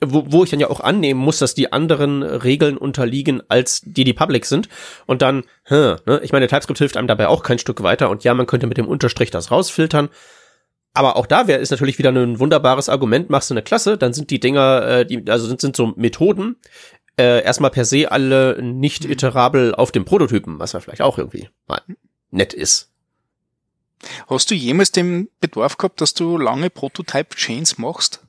A: wo, wo ich dann ja auch annehmen muss, dass die anderen Regeln unterliegen, als die, die public sind. Und dann, hm, ne? ich meine, TypeScript hilft einem dabei auch kein Stück weiter. Und ja, man könnte mit dem Unterstrich das rausfiltern. Aber auch da wäre ist natürlich wieder ein wunderbares Argument. Machst du eine Klasse, dann sind die Dinger, äh, die, also sind, sind so Methoden, äh, erstmal per se alle nicht iterabel auf dem Prototypen, was ja vielleicht auch irgendwie mal nett ist.
B: Hast du jemals den Bedarf gehabt, dass du lange Prototype-Chains machst?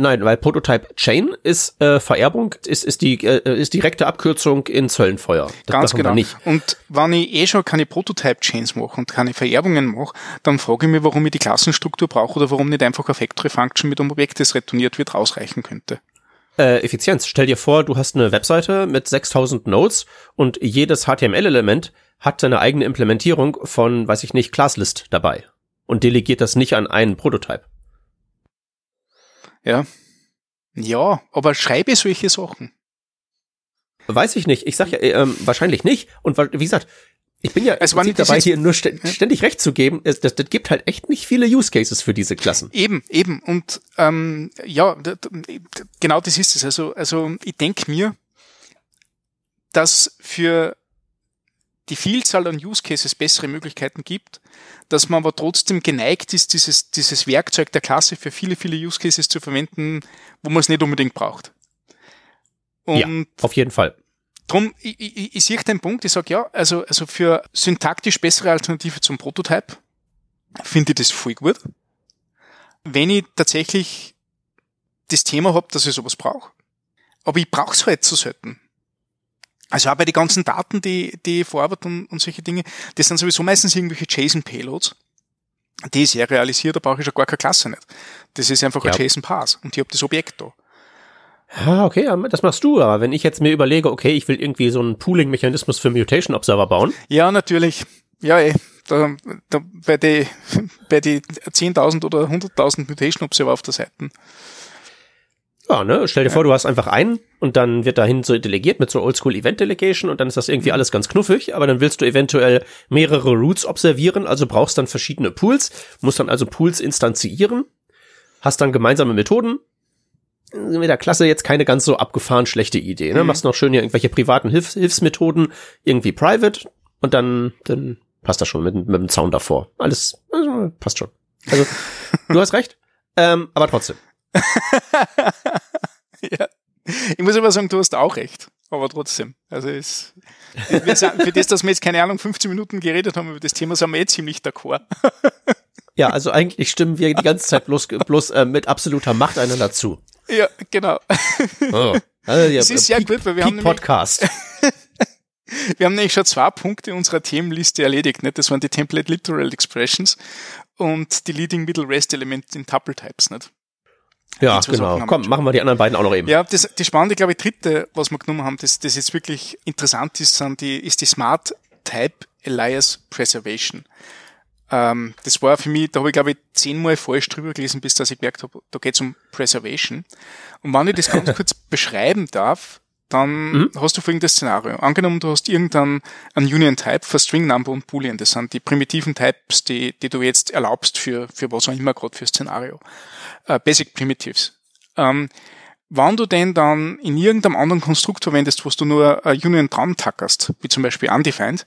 A: Nein, weil Prototype Chain ist äh, Vererbung, ist, ist die äh, ist direkte Abkürzung in Zöllenfeuer.
B: Das Ganz genau. Nicht. Und wenn ich eh schon keine Prototype Chains mache und keine Vererbungen mache, dann frage ich mich, warum ich die Klassenstruktur brauche oder warum nicht einfach eine Factory Function mit einem Objekt, das retourniert wird, ausreichen könnte.
A: Äh, Effizienz. Stell dir vor, du hast eine Webseite mit 6000 Nodes und jedes HTML-Element hat seine eigene Implementierung von, weiß ich nicht, Classlist dabei und delegiert das nicht an einen Prototype.
B: Ja. Ja, aber schreibe solche Sachen.
A: Weiß ich nicht. Ich sag ja, äh, wahrscheinlich nicht. Und wie gesagt, ich bin ja
B: es war
A: nicht dabei, hier nur st ja. ständig recht zu geben. Es, das, das gibt halt echt nicht viele Use Cases für diese Klassen.
B: Eben, eben. Und ähm, ja, genau das ist es. Also, also ich denke mir, dass für die Vielzahl an Use Cases bessere Möglichkeiten gibt, dass man aber trotzdem geneigt ist, dieses, dieses Werkzeug der Klasse für viele, viele Use Cases zu verwenden, wo man es nicht unbedingt braucht.
A: Und ja, auf jeden Fall.
B: Drum, ich, ich, ich sehe den Punkt, ich sage ja, also, also für syntaktisch bessere Alternative zum Prototype finde ich das voll gut. Wenn ich tatsächlich das Thema habe, dass ich sowas brauche. Aber ich brauche es halt so selten. Also auch bei den ganzen Daten, die, die verarbeite und, und solche Dinge, das sind sowieso meistens irgendwelche JSON-Payloads. Die ist ja realisiert, da brauche ich ja gar keine Klasse nicht. Das ist einfach ja. ein JSON-Pass und ich habe das Objekt da.
A: Ja, okay, das machst du, aber wenn ich jetzt mir überlege, okay, ich will irgendwie so einen Pooling-Mechanismus für Mutation Observer bauen.
B: Ja, natürlich. Ja, eh. Da, da, bei die, <laughs> bei die 10.000 oder 100.000 Mutation Observer auf der Seite.
A: Ja, ne, stell dir ja. vor, du hast einfach einen und dann wird dahin so delegiert mit so Oldschool Event Delegation und dann ist das irgendwie mhm. alles ganz knuffig, aber dann willst du eventuell mehrere Routes observieren, also brauchst dann verschiedene Pools, musst dann also Pools instanzieren, hast dann gemeinsame Methoden, mit der Klasse jetzt keine ganz so abgefahren schlechte Idee. Ne? Mhm. Machst noch schön hier irgendwelche privaten Hilfs Hilfsmethoden, irgendwie private und dann, dann passt das schon mit, mit dem Zaun davor. Alles also, passt schon. Also, du hast recht, ähm, aber trotzdem. <laughs>
B: ja. Ich muss aber sagen, du hast auch recht. Aber trotzdem. Also es, wir sind, für das, dass wir jetzt keine Ahnung 15 Minuten geredet haben über das Thema, sind wir eh ziemlich d'accord.
A: Ja, also eigentlich stimmen wir die ganze Zeit bloß, bloß äh, mit absoluter Macht einander zu.
B: Ja, genau.
A: Oh. Also, ja, <laughs>
B: es ist sehr gut, weil wir haben
A: Podcast. <laughs>
B: wir haben nämlich schon zwei Punkte unserer Themenliste erledigt. Nicht? Das waren die Template Literal Expressions und die Leading Middle Rest Element in Tuple Types. Nicht?
A: Ja, genau. Komm, machen wir die anderen beiden auch noch eben.
B: Ja, das, die spannende, glaube ich, dritte, was wir genommen haben, das, das jetzt wirklich interessant ist, sind die, ist die Smart Type Alias Preservation. Ähm, das war für mich, da habe ich glaube ich zehnmal falsch drüber gelesen, bis dass ich gemerkt habe, da geht es um Preservation. Und wenn ich das ganz <laughs> kurz beschreiben darf, dann mhm. hast du folgendes Szenario. Angenommen, du hast irgendeinen Union Type für String Number und Boolean. Das sind die primitiven Types, die, die du jetzt erlaubst für, für was auch immer gerade für Szenario. Uh, Basic Primitives. Ähm, wenn du denn dann in irgendeinem anderen Konstrukt verwendest, wo du nur eine Union dran tackerst, wie zum Beispiel undefined,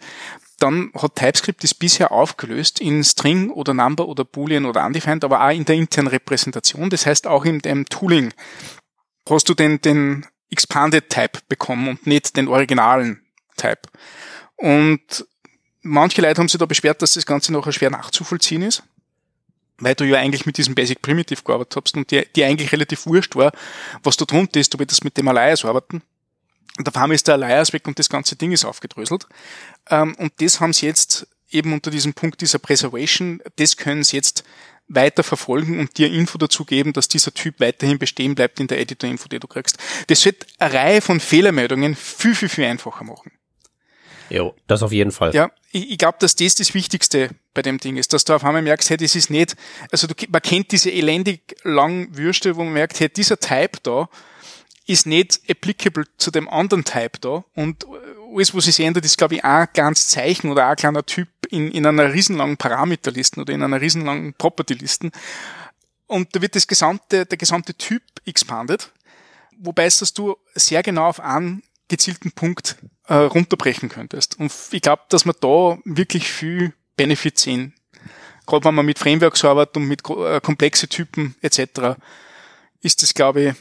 B: dann hat TypeScript das bisher aufgelöst in String oder Number oder Boolean oder undefined, aber auch in der internen Repräsentation. Das heißt, auch in dem Tooling hast du den, den Expanded Type bekommen und nicht den originalen Type. Und manche Leute haben sich da beschwert, dass das Ganze nachher schwer nachzuvollziehen ist, weil du ja eigentlich mit diesem Basic Primitive gearbeitet hast und dir, dir eigentlich relativ wurscht war, was da drunter ist, du willst mit dem Alias arbeiten. Und auf einmal ist der Alias weg und das ganze Ding ist aufgedröselt. Ähm, und das haben sie jetzt eben unter diesem Punkt dieser Preservation, das können sie jetzt weiter verfolgen und dir Info dazu geben, dass dieser Typ weiterhin bestehen bleibt in der Editor-Info, die du kriegst. Das wird eine Reihe von Fehlermeldungen viel, viel, viel einfacher machen.
A: Jo, das auf jeden Fall.
B: Ja, ich, ich glaube, dass das das Wichtigste bei dem Ding ist, dass du auf einmal merkst, hey, das ist nicht, also du, man kennt diese elendig langen Würste, wo man merkt, hey, dieser Type da ist nicht applicable zu dem anderen Type da und alles, was sich ändert, ist, glaube ich, ein kleines Zeichen oder ein kleiner Typ in, in einer riesenlangen Parameterlisten oder in einer riesenlangen Property-Listen. Und da wird das gesamte, der gesamte Typ expanded, wobei es, dass du sehr genau auf einen gezielten Punkt äh, runterbrechen könntest. Und ich glaube, dass man da wirklich viel Benefit sehen. Gerade wenn man mit Frameworks arbeitet und mit äh, komplexe Typen etc., ist das, glaube ich,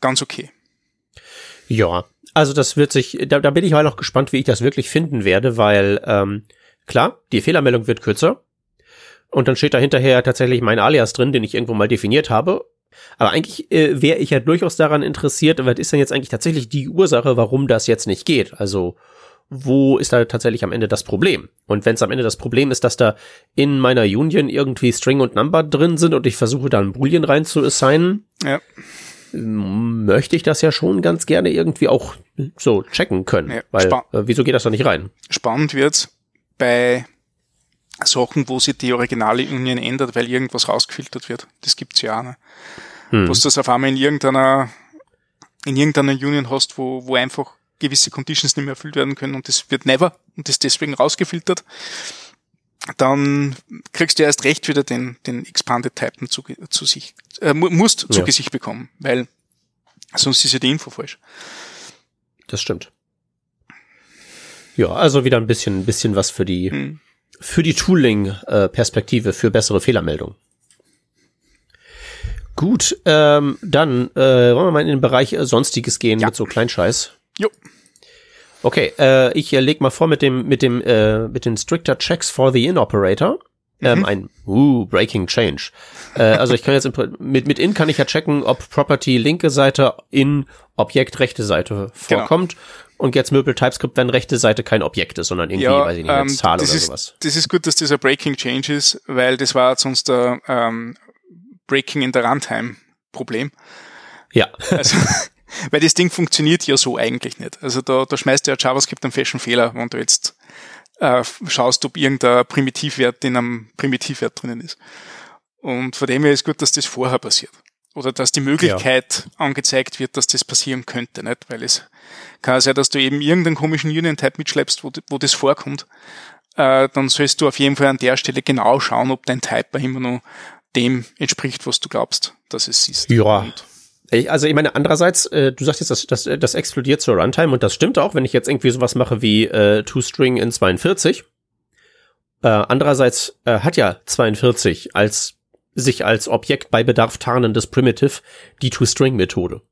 B: ganz okay.
A: Ja, also das wird sich, da, da bin ich mal noch gespannt, wie ich das wirklich finden werde, weil ähm, klar, die Fehlermeldung wird kürzer und dann steht da hinterher tatsächlich mein Alias drin, den ich irgendwo mal definiert habe. Aber eigentlich äh, wäre ich ja durchaus daran interessiert, was ist denn jetzt eigentlich tatsächlich die Ursache, warum das jetzt nicht geht? Also wo ist da tatsächlich am Ende das Problem? Und wenn es am Ende das Problem ist, dass da in meiner Union irgendwie String und Number drin sind und ich versuche da ein Boolean rein zu assignen,
B: ja
A: möchte ich das ja schon ganz gerne irgendwie auch so checken können.
B: Ja,
A: weil äh, wieso geht das da nicht rein?
B: Spannend wird's bei Sachen, wo sich die originale Union ändert, weil irgendwas rausgefiltert wird. Das gibt's ja auch. Ne?
A: Hm.
B: Wo du das auf einmal in irgendeiner, in irgendeiner Union hast, wo, wo einfach gewisse Conditions nicht mehr erfüllt werden können und das wird never und das deswegen rausgefiltert, dann kriegst du erst recht wieder den, den Expanded Typen zu, zu sich, äh, mu- musst zu
A: Ja.
B: Gesicht bekommen, weil sonst ist ja die Info falsch.
A: Das stimmt. Ja, also wieder ein bisschen, ein bisschen was für die,
B: Hm.
A: für die Tooling-Perspektive, für bessere Fehlermeldungen. Gut, ähm, dann äh, wollen wir mal in den Bereich äh, Sonstiges gehen
B: Ja.
A: mit so Kleinscheiß.
B: Jo.
A: Okay, äh, ich äh, leg mal vor mit dem mit dem äh, mit den stricter checks for the in operator. Ähm,
B: Mhm.
A: ein uh, breaking change. Äh, also ich kann jetzt mit mit in kann ich ja checken, ob Property linke Seite in Objekt rechte Seite
B: Genau.
A: vorkommt. Und jetzt Möbel TypeScript, wenn rechte Seite kein Objekt ist, sondern irgendwie, weiß ich nicht, eine
B: ähm,
A: Zahl oder
B: ist,
A: sowas.
B: Das ist gut, dass das ein Breaking Change ist, weil das war sonst ein ähm, Breaking in der Runtime-Problem.
A: Ja,
B: Also, <laughs> weil das Ding funktioniert ja so eigentlich nicht. Also da, da schmeißt ja JavaScript einen festen Fehler, wenn du jetzt äh, schaust, ob irgendein Primitivwert in einem Primitivwert drinnen ist. Und von dem her ist gut, dass das vorher passiert. Oder dass die Möglichkeit angezeigt wird, dass das passieren könnte, nicht? Weil es kann sein, dass du eben irgendeinen komischen Union-Type mitschleppst, wo, wo das vorkommt. Äh, dann sollst du auf jeden Fall an der Stelle genau schauen, ob dein Type immer noch dem entspricht, was du glaubst, dass es ist.
A: Ja.
B: Und
A: Also ich meine, andererseits, äh, du sagst jetzt, das, das, das explodiert zur Runtime und das stimmt auch, wenn ich jetzt irgendwie sowas mache wie äh, ToString in 42. Äh, andererseits äh, hat ja 42 als sich als Objekt bei Bedarf tarnendes Primitive die ToString-Methode.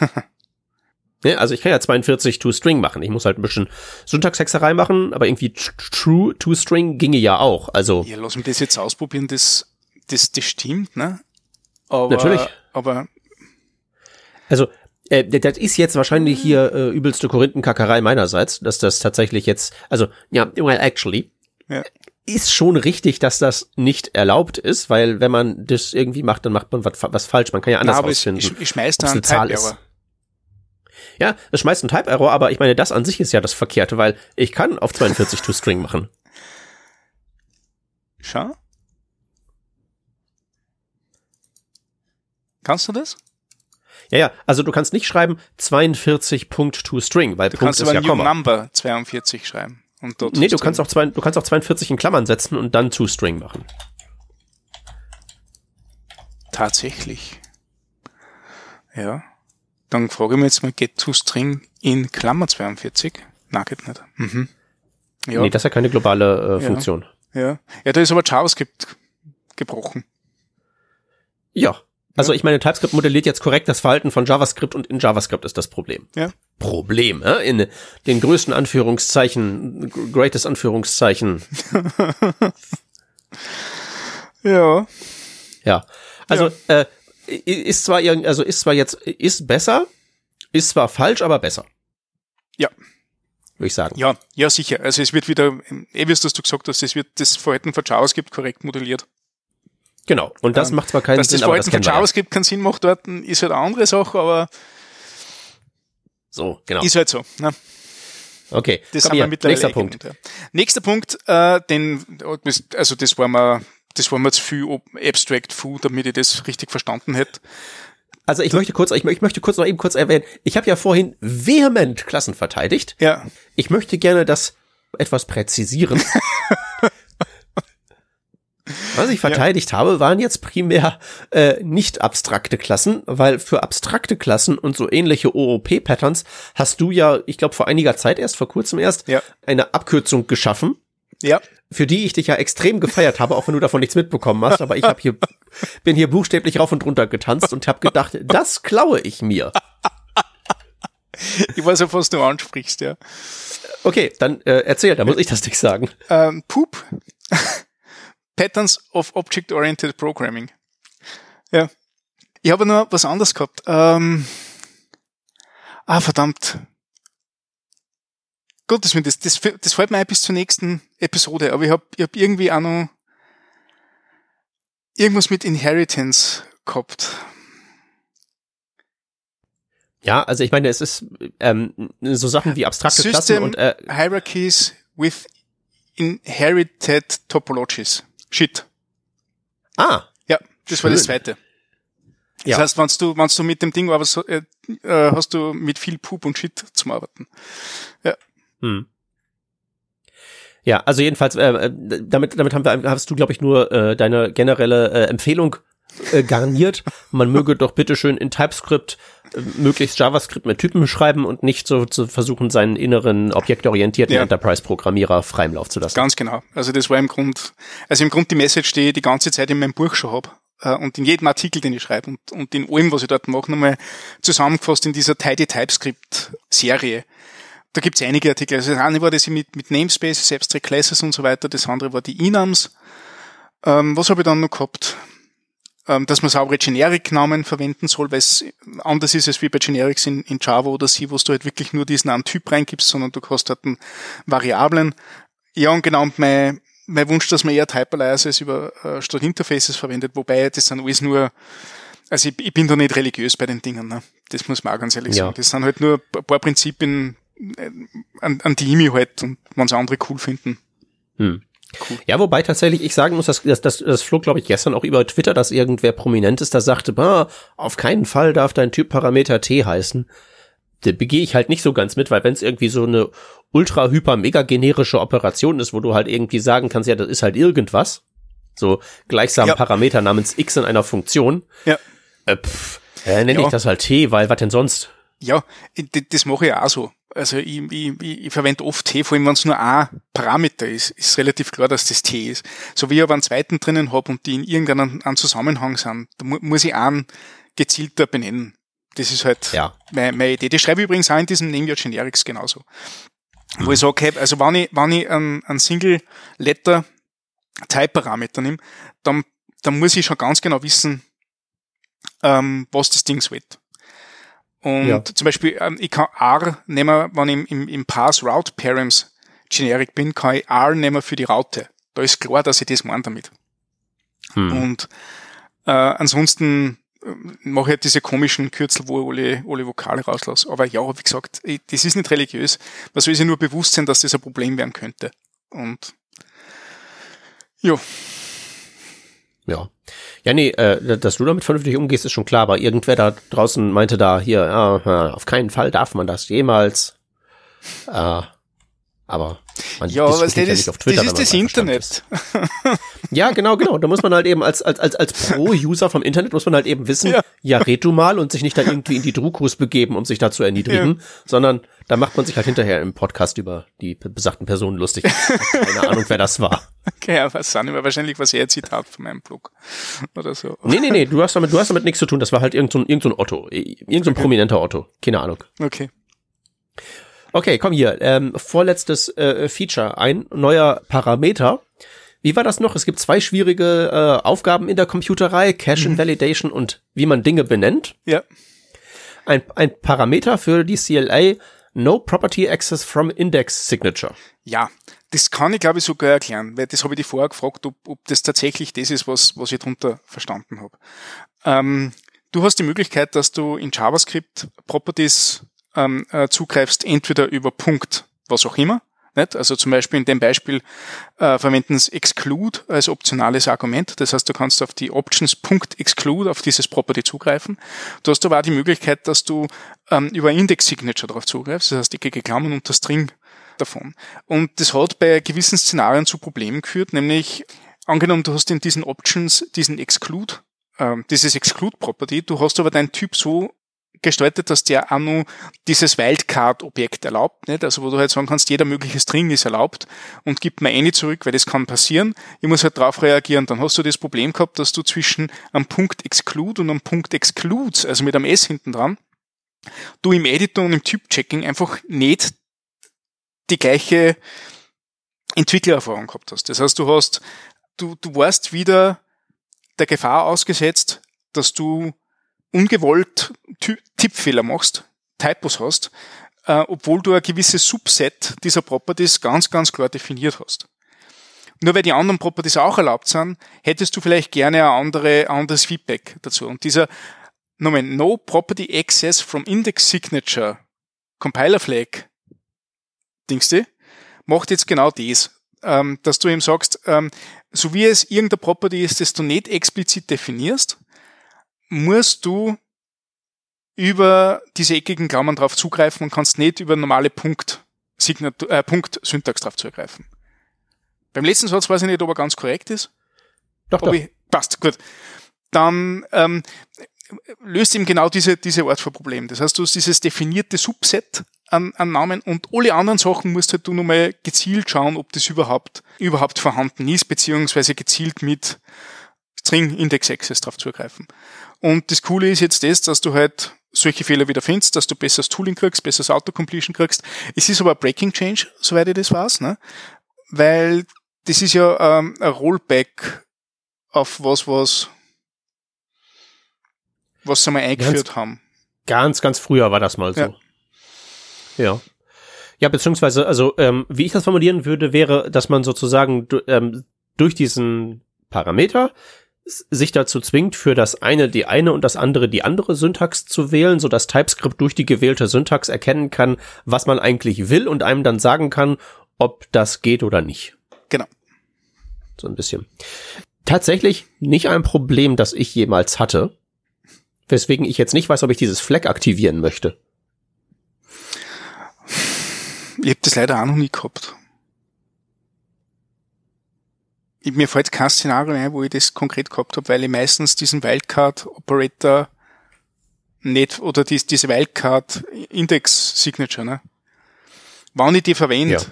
A: <laughs> ja, also ich kann ja 42 ToString machen. Ich muss halt ein bisschen Syntaxhexerei machen, aber irgendwie tr- True ToString ginge ja auch. Also
B: Ja, lass mich das jetzt ausprobieren, das, das, das stimmt, ne? Aber,
A: Natürlich.
B: Aber
A: Also, äh, das ist jetzt wahrscheinlich hier äh, übelste Korinthenkackerei meinerseits, dass das tatsächlich jetzt, also, ja, well, actually,
B: Ja.
A: ist schon richtig, dass das nicht erlaubt ist, weil wenn man das irgendwie macht, dann macht man was, was falsch. Man kann ja anders
B: aber ich,
A: rausfinden.
B: ich, ich schmeiß da einen
A: eine Zahl
B: Type-Error.
A: Ja, es schmeißt einen Type-Error, aber ich meine, das an sich ist ja das Verkehrte, weil ich kann auf 42 to String machen.
B: Schau. Kannst du das?
A: Ja, ja, also du kannst nicht schreiben 42 Punkt to String, weil
B: Du
A: Punkt
B: kannst
A: ist
B: aber
A: ja
B: New
A: Komma.
B: Number 42 schreiben. Und dort
A: Nee, du kannst auch zwei, du kannst auch 42 in Klammern setzen und dann to String machen.
B: Tatsächlich. Ja. Dann frage ich mich jetzt mal, get to string in Klammer 42? Na, geht nicht. Mhm. Ja,
A: Nee, das ist ja keine globale äh,
B: Ja.
A: Funktion.
B: ja. Ja, da ist aber JavaScript gebrochen.
A: Ja. Also ich meine, TypeScript modelliert jetzt korrekt das Verhalten von JavaScript und in JavaScript ist das Problem.
B: Ja.
A: Problem, äh? in den größten Anführungszeichen, greatest Anführungszeichen. <laughs>
B: Ja.
A: Ja. Also äh, i- ist zwar irgend, also ist zwar jetzt ist besser, ist zwar falsch, aber besser.
B: Ja.
A: Würde ich sagen.
B: Ja, ja, sicher. Also es wird wieder, eh dass du gesagt hast, es wird das Verhalten von JavaScript korrekt modelliert.
A: Genau. Und das
B: Ähm,
A: macht zwar keinen
B: Dass das
A: Sinn, aber das
B: Verhalten von
A: kennen wir ja.
B: JavaScript keinen Sinn macht dort, ist halt eine andere Sache, aber
A: So, genau.
B: ist halt so. Ne?
A: Okay.
B: Das
A: Komm
B: haben
A: hier,
B: wir mittlerweile
A: nächster Punkt.
B: ja. Nächster Punkt, äh, den, das- also das war mir, das war mir zu viel Abstract Foo, damit ich das richtig verstanden hätte.
A: Also ich möchte kurz, ich, ich möchte kurz noch eben kurz erwähnen, ich habe ja vorhin vehement Klassen verteidigt.
B: Ja,
A: Ich möchte gerne das etwas präzisieren. <laughs> Was ich verteidigt habe, waren jetzt primär äh, nicht abstrakte Klassen, weil für abstrakte Klassen und so ähnliche OOP-Patterns hast du ja, ich glaube vor einiger Zeit erst, vor kurzem erst,
B: Ja.
A: eine Abkürzung geschaffen,
B: ja,
A: für die ich dich ja extrem gefeiert habe, auch wenn du davon nichts mitbekommen hast. Aber ich habe hier, bin hier buchstäblich rauf und runter getanzt und habe gedacht, das klaue ich mir.
B: ich weiß ja, was du ansprichst, ja.
A: Okay, dann äh, erzähl, da muss ich das nicht sagen.
B: Ähm, Poop. Patterns of Object-Oriented Programming. Ja. Ich habe nur was anderes gehabt. Ähm, ah, verdammt. Gottes Willen, das, das, das fällt mir ein bis zur nächsten Episode, aber ich habe ich hab irgendwie auch noch irgendwas mit Inheritance gehabt.
A: Ja, also ich meine, es ist ähm, so Sachen wie abstrakte
B: System
A: Klassen und äh,
B: Hierarchies with inherited topologies. Shit.
A: ah,
B: Ja, das war das
A: Schön.
B: zweite. Das
A: Ja.
B: heißt, wenn du, wenn du mit dem Ding arbeitest, äh, äh, hast du mit viel Poop und Shit zum Arbeiten.
A: Hm. Ja, also jedenfalls, äh, äh, damit, damit haben wir, hast du, glaube ich, nur äh, deine generelle äh, Empfehlung äh, garniert. Man möge doch bitteschön in TypeScript äh, möglichst JavaScript mit Typen schreiben und nicht so zu versuchen, seinen inneren objektorientierten
B: Ja.
A: Enterprise-Programmierer freien Lauf zu lassen.
B: Ganz genau. Also das war im Grund, also im Grund die Message, die ich die ganze Zeit in meinem Buch schon hab äh, und in jedem Artikel, den ich schreibe und, und in allem, was ich dort mache, nochmal zusammengefasst in dieser Tidy TypeScript Serie. Da gibt's einige Artikel. Also das eine war das mit, mit Namespaces, Abstract Classes und so weiter. Das andere war die Enums. Ähm, was habe ich dann noch gehabt? Ähm, dass man saubere Generic-Namen verwenden soll, weil es anders ist als wie bei Generics in, in Java oder C, wo du halt wirklich nur diesen einen Typ reingibst, sondern du hast halt einen Variablen. Ja, und genau, und mein, mein Wunsch, dass man eher Typalize über äh, statt Interfaces verwendet, wobei das sind alles nur, also ich, ich bin da nicht religiös bei den Dingen, ne? das muss man auch ganz ehrlich
A: Ja.
B: sagen. Das sind halt nur ein paar Prinzipien, äh, an, an die ich mich halt und wenn andere cool finden.
A: Hm. Ja, wobei tatsächlich ich sagen muss, dass das, das, das flog, glaube ich, gestern auch über Twitter, dass irgendwer Prominentes da sagte, bah, auf keinen Fall darf dein Typparameter T heißen. Da begehe ich halt nicht so ganz mit, weil wenn es irgendwie so eine ultra hyper mega generische Operation ist, wo du halt irgendwie sagen kannst, ja, das ist halt irgendwas, so gleichsam
B: Ja.
A: Parameter namens x in einer Funktion,
B: Ja.
A: äh, pff, äh, nenne
B: Ja.
A: ich das halt T, weil was denn sonst?
B: Ja, das mache ich auch so. Also ich, ich, ich, verwende oft T, vor allem wenn es nur ein Parameter ist, ist relativ klar, dass das T ist. So wie ich aber einen zweiten drinnen habe und die in irgendeinem einem Zusammenhang sind, da mu muss ich einen gezielter benennen. Das ist halt
A: Ja.
B: meine, meine Idee. Das schreibe ich übrigens auch in diesem Name Your Generics genauso. Wo ich sage, hey, also wenn ich, wenn ich einen, einen Single-Letter-Type-Parameter nehme, dann, dann muss ich schon ganz genau wissen, ähm, was das Ding soll. Und
A: Ja.
B: zum Beispiel, ähm, ich kann R nehmen, wenn ich im, im, Pass Route Params Generic bin, kann ich R nehmen für die Raute. Da ist klar, dass ich das meine damit.
A: Hm.
B: Und äh, ansonsten äh, mache ich halt diese komischen Kürzel, wo ich alle, alle Vokale rauslasse. Aber ja, wie gesagt, ich, das ist nicht religiös. Man soll sich nur bewusst sein, dass das ein Problem werden könnte. Und ja,
A: Ja. Ja, nee, äh, dass du damit vernünftig umgehst, ist schon klar, aber irgendwer da draußen meinte da, hier, ja, auf keinen Fall darf man das jemals. Äh, aber man
B: ja,
A: diskutiert
B: das,
A: nicht auf Twitter,
B: das ist das Internet.
A: Ist. Ja, genau, genau. Da muss man halt eben als, als, als, als Pro-User vom Internet muss man halt eben wissen, ja.
B: Ja.
A: red du mal und sich nicht da irgendwie in die Druckus begeben, um sich da zu erniedrigen, sondern da macht man sich halt hinterher im Podcast über die besagten Personen lustig. Keine Ahnung, wer das war.
B: Okay, ja, was sind aber wahrscheinlich was eher Zitat von meinem Blog. Oder so.
A: Nee, nee, nee, du hast damit, du hast damit nichts zu tun. Das war halt irgend so irgend so ein Otto. Irgend so ein prominenter Otto. Keine Ahnung.
B: Okay.
A: Okay, komm hier. Ähm, vorletztes äh, Feature. Ein neuer Parameter. Wie war das noch? Es gibt zwei schwierige äh, Aufgaben in der Computerei. Cache Invalidation und wie man Dinge benennt.
B: Ja.
A: Ein, ein Parameter für die CLA No Property Access from Index Signature.
B: Ja, das kann ich glaube ich sogar erklären, weil das habe ich dich vorher gefragt, ob, ob das tatsächlich das ist, was, was ich darunter verstanden habe. Ähm, du hast die Möglichkeit, dass du in JavaScript Properties ähm, äh, zugreifst, entweder über Punkt, was auch immer. Nicht? Also zum Beispiel in dem Beispiel äh, verwenden es exclude als optionales Argument. Das heißt, du kannst auf die Options Punkt exclude auf dieses Property zugreifen. Du hast aber auch die Möglichkeit, dass du ähm, über Index Signature darauf zugreifst. Das heißt, ich kriege Klammern und der String davon. Und das hat bei gewissen Szenarien zu Problemen geführt, nämlich angenommen, du hast in diesen Options diesen Exclude, ähm, dieses Exclude Property, du hast aber deinen Typ so gestaltet, dass der auch nur dieses Wildcard-Objekt erlaubt, nicht? Also wo du halt sagen kannst, jeder mögliche String ist erlaubt und gib mir eine zurück, weil das kann passieren. Ich muss halt darauf reagieren. Dann hast du das Problem gehabt, dass du zwischen einem Punkt Exclude und einem Punkt Excludes, also mit einem S hinten dran, du im Editor und im Typ-Checking einfach nicht die gleiche Entwicklererfahrung gehabt hast. Das heißt, du hast, du, du warst wieder der Gefahr ausgesetzt, dass du ungewollt Tippfehler machst, Typos hast, äh, obwohl du ein gewisses Subset dieser Properties ganz, ganz klar definiert hast. Nur weil die anderen Properties auch erlaubt sind, hättest du vielleicht gerne ein andere, anderes Feedback dazu. Und dieser Moment, no property access from index signature compiler flag Dings die, macht jetzt genau das, ähm, dass du ihm sagst, ähm, so wie es irgendein Property ist, das du nicht explizit definierst, musst du über diese eckigen Klammern drauf zugreifen und kannst nicht über normale Punkt, Signatur, äh, Punkt Syntax drauf zugreifen. Beim letzten Satz weiß ich nicht, ob er ganz korrekt ist.
A: Doch, doch.
B: Ich, passt, gut. Dann ähm, löst ihm genau diese, diese Art von Problem. Das heißt, du hast dieses definierte Subset an, an Namen und alle anderen Sachen musst halt du nochmal gezielt schauen, ob das überhaupt, überhaupt vorhanden ist, beziehungsweise gezielt mit String Index Access drauf zugreifen. Und das Coole ist jetzt das, dass du halt solche Fehler wieder findest, dass du besseres Tooling kriegst, besseres Autocompletion kriegst. Es ist aber ein Breaking Change, soweit ich das weiß, ne? Weil das ist ja ähm, ein Rollback auf was, was was sie mal eingeführt
A: ganz,
B: haben.
A: Ganz, ganz früher war das mal so. Ja. Ja. Ja, beziehungsweise, also ähm, wie ich das formulieren würde, wäre, dass man sozusagen ähm, durch diesen Parameter sich dazu zwingt, für das eine die eine und das andere die andere Syntax zu wählen, so dass TypeScript durch die gewählte Syntax erkennen kann, was man eigentlich will und einem dann sagen kann, ob das geht oder nicht.
B: Genau.
A: So ein bisschen. Tatsächlich nicht ein Problem, das ich jemals hatte, weswegen ich jetzt nicht weiß, ob ich dieses Flag aktivieren möchte.
B: Ich habe das leider auch noch nie gehabt. Ich, mir fällt kein Szenario ein, wo ich das konkret gehabt habe, weil ich meistens diesen Wildcard-Operator nicht, oder dies, diese Wildcard-Index-Signature, ne? Wenn ich die verwende, ja.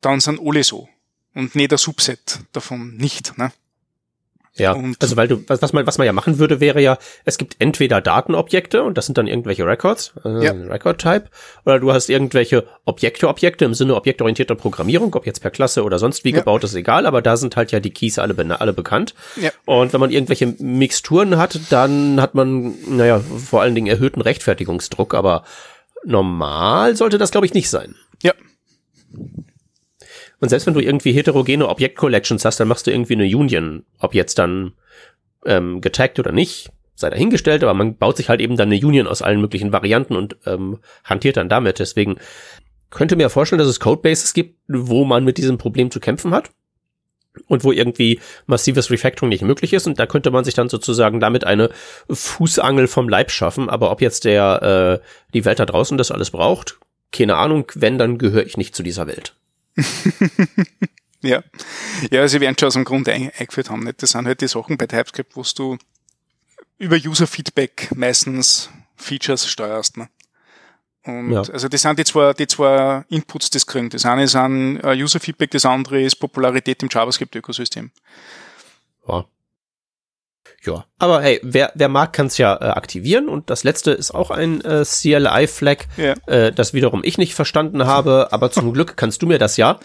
B: dann sind alle so. Und nicht ein Subset davon nicht, ne?
A: Ja, und also weil du, was, was, man, was man ja machen würde, wäre ja, es gibt entweder Datenobjekte und das sind dann irgendwelche Records, äh, ja. Record-Type, oder du hast irgendwelche Objekte-Objekte im Sinne objektorientierter Programmierung, ob jetzt per Klasse oder sonst wie ja. gebaut, ist egal, aber da sind halt ja die Keys alle, alle bekannt. Ja. Und wenn man irgendwelche Mixturen hat, dann hat man, naja, vor allen Dingen erhöhten Rechtfertigungsdruck, aber normal sollte das, glaube ich, nicht sein.
B: Ja.
A: Und selbst wenn du irgendwie heterogene Objekt-Collections hast, dann machst du irgendwie eine Union, ob jetzt dann ähm, getaggt oder nicht, sei dahingestellt, aber man baut sich halt eben dann eine Union aus allen möglichen Varianten und ähm, hantiert dann damit. Deswegen könnte mir vorstellen, dass es Codebases gibt, wo man mit diesem Problem zu kämpfen hat und wo irgendwie massives Refactoring nicht möglich ist und da könnte man sich dann sozusagen damit eine Fußangel vom Leib schaffen, aber ob jetzt der äh, die Welt da draußen das alles braucht, keine Ahnung, wenn dann gehöre ich nicht zu dieser Welt. <laughs>
B: ja. Ja, sie werden schon aus dem Grund eingeführt haben. Nicht? Das sind halt die Sachen bei TypeScript, wo du über User-Feedback meistens Features steuerst. Ne? Und ja. also das sind die zwei, die zwei Inputs, das kriegen. Das eine ist ein äh, User-Feedback, das andere ist Popularität im JavaScript-Ökosystem.
A: Ja. Ja, aber hey, wer, wer mag, kann es ja äh, aktivieren. Und das letzte ist auch ein äh, CLI-Flag, ja. äh, das wiederum ich nicht verstanden habe. Aber zum Glück kannst du mir das ja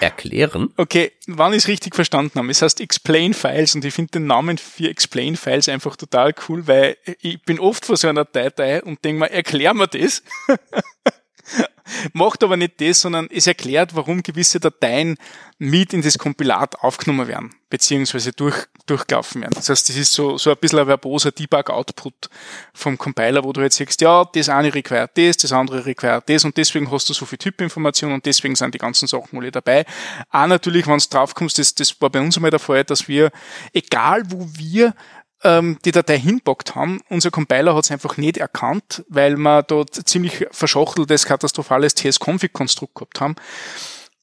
A: erklären.
B: Okay, wann ich es richtig verstanden habe. Es heißt Explain Files und ich finde den Namen für Explain Files einfach total cool, weil ich bin oft vor so einer Datei und denke mal, erklär mir das. <laughs> Macht aber nicht das, sondern es erklärt, warum gewisse Dateien mit in das Kompilat aufgenommen werden, beziehungsweise durch, durchgelaufen werden. Das heißt, das ist so, so ein bisschen ein verboser Debug-Output vom Compiler, wo du jetzt sagst, ja, das eine require das, das andere require das und deswegen hast du so viel Typinformation und deswegen sind die ganzen Sachen alle dabei. Auch natürlich, wenn es draufkommst, das, das war bei uns einmal der Fall, dass wir, egal wo wir ähm, die Datei hinpackt haben. Unser Compiler hat es einfach nicht erkannt, weil wir dort ziemlich verschachteltes, katastrophales TS-Config-Konstrukt gehabt haben.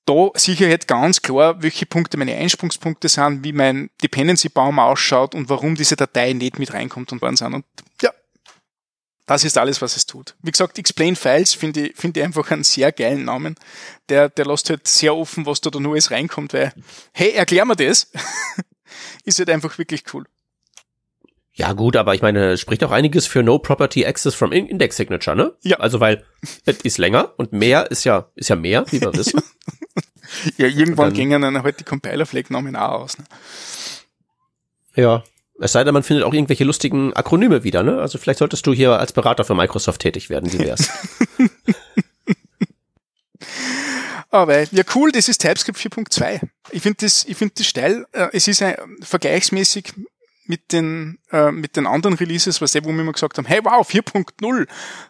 B: Da Sicherheit ganz klar, welche Punkte meine Einsprungspunkte sind, wie mein Dependency-Baum ausschaut und warum diese Datei nicht mit reinkommt und wann sind. Und ja, das ist alles, was es tut. Wie gesagt, Explain Files finde ich, finde ich einfach einen sehr geilen Namen. Der, der lässt halt sehr offen, was da da Neues reinkommt, weil, hey, erklär mir das. <laughs> ist halt einfach wirklich cool.
A: Ja, gut, aber ich meine, spricht auch einiges für No Property Access from Index Signature, ne?
B: Ja.
A: Also, weil es ist länger und mehr ist ja, ist ja mehr, wie wir <laughs> wissen.
B: ja, irgendwann gingen dann halt die Compiler-Flag-Namen auch aus, ne?
A: Ja. Es sei denn, man findet auch irgendwelche lustigen Akronyme wieder, ne? Also vielleicht solltest du hier als Berater für Microsoft tätig werden, wie wär's? <laughs>
B: Aber ja, cool, das ist TypeScript 4.2. Ich finde das, ich finde das steil. Äh, es ist ein, vergleichsmäßig mit den, äh, mit den anderen Releases, was der, wo wir immer gesagt haben, hey wow, 4.0,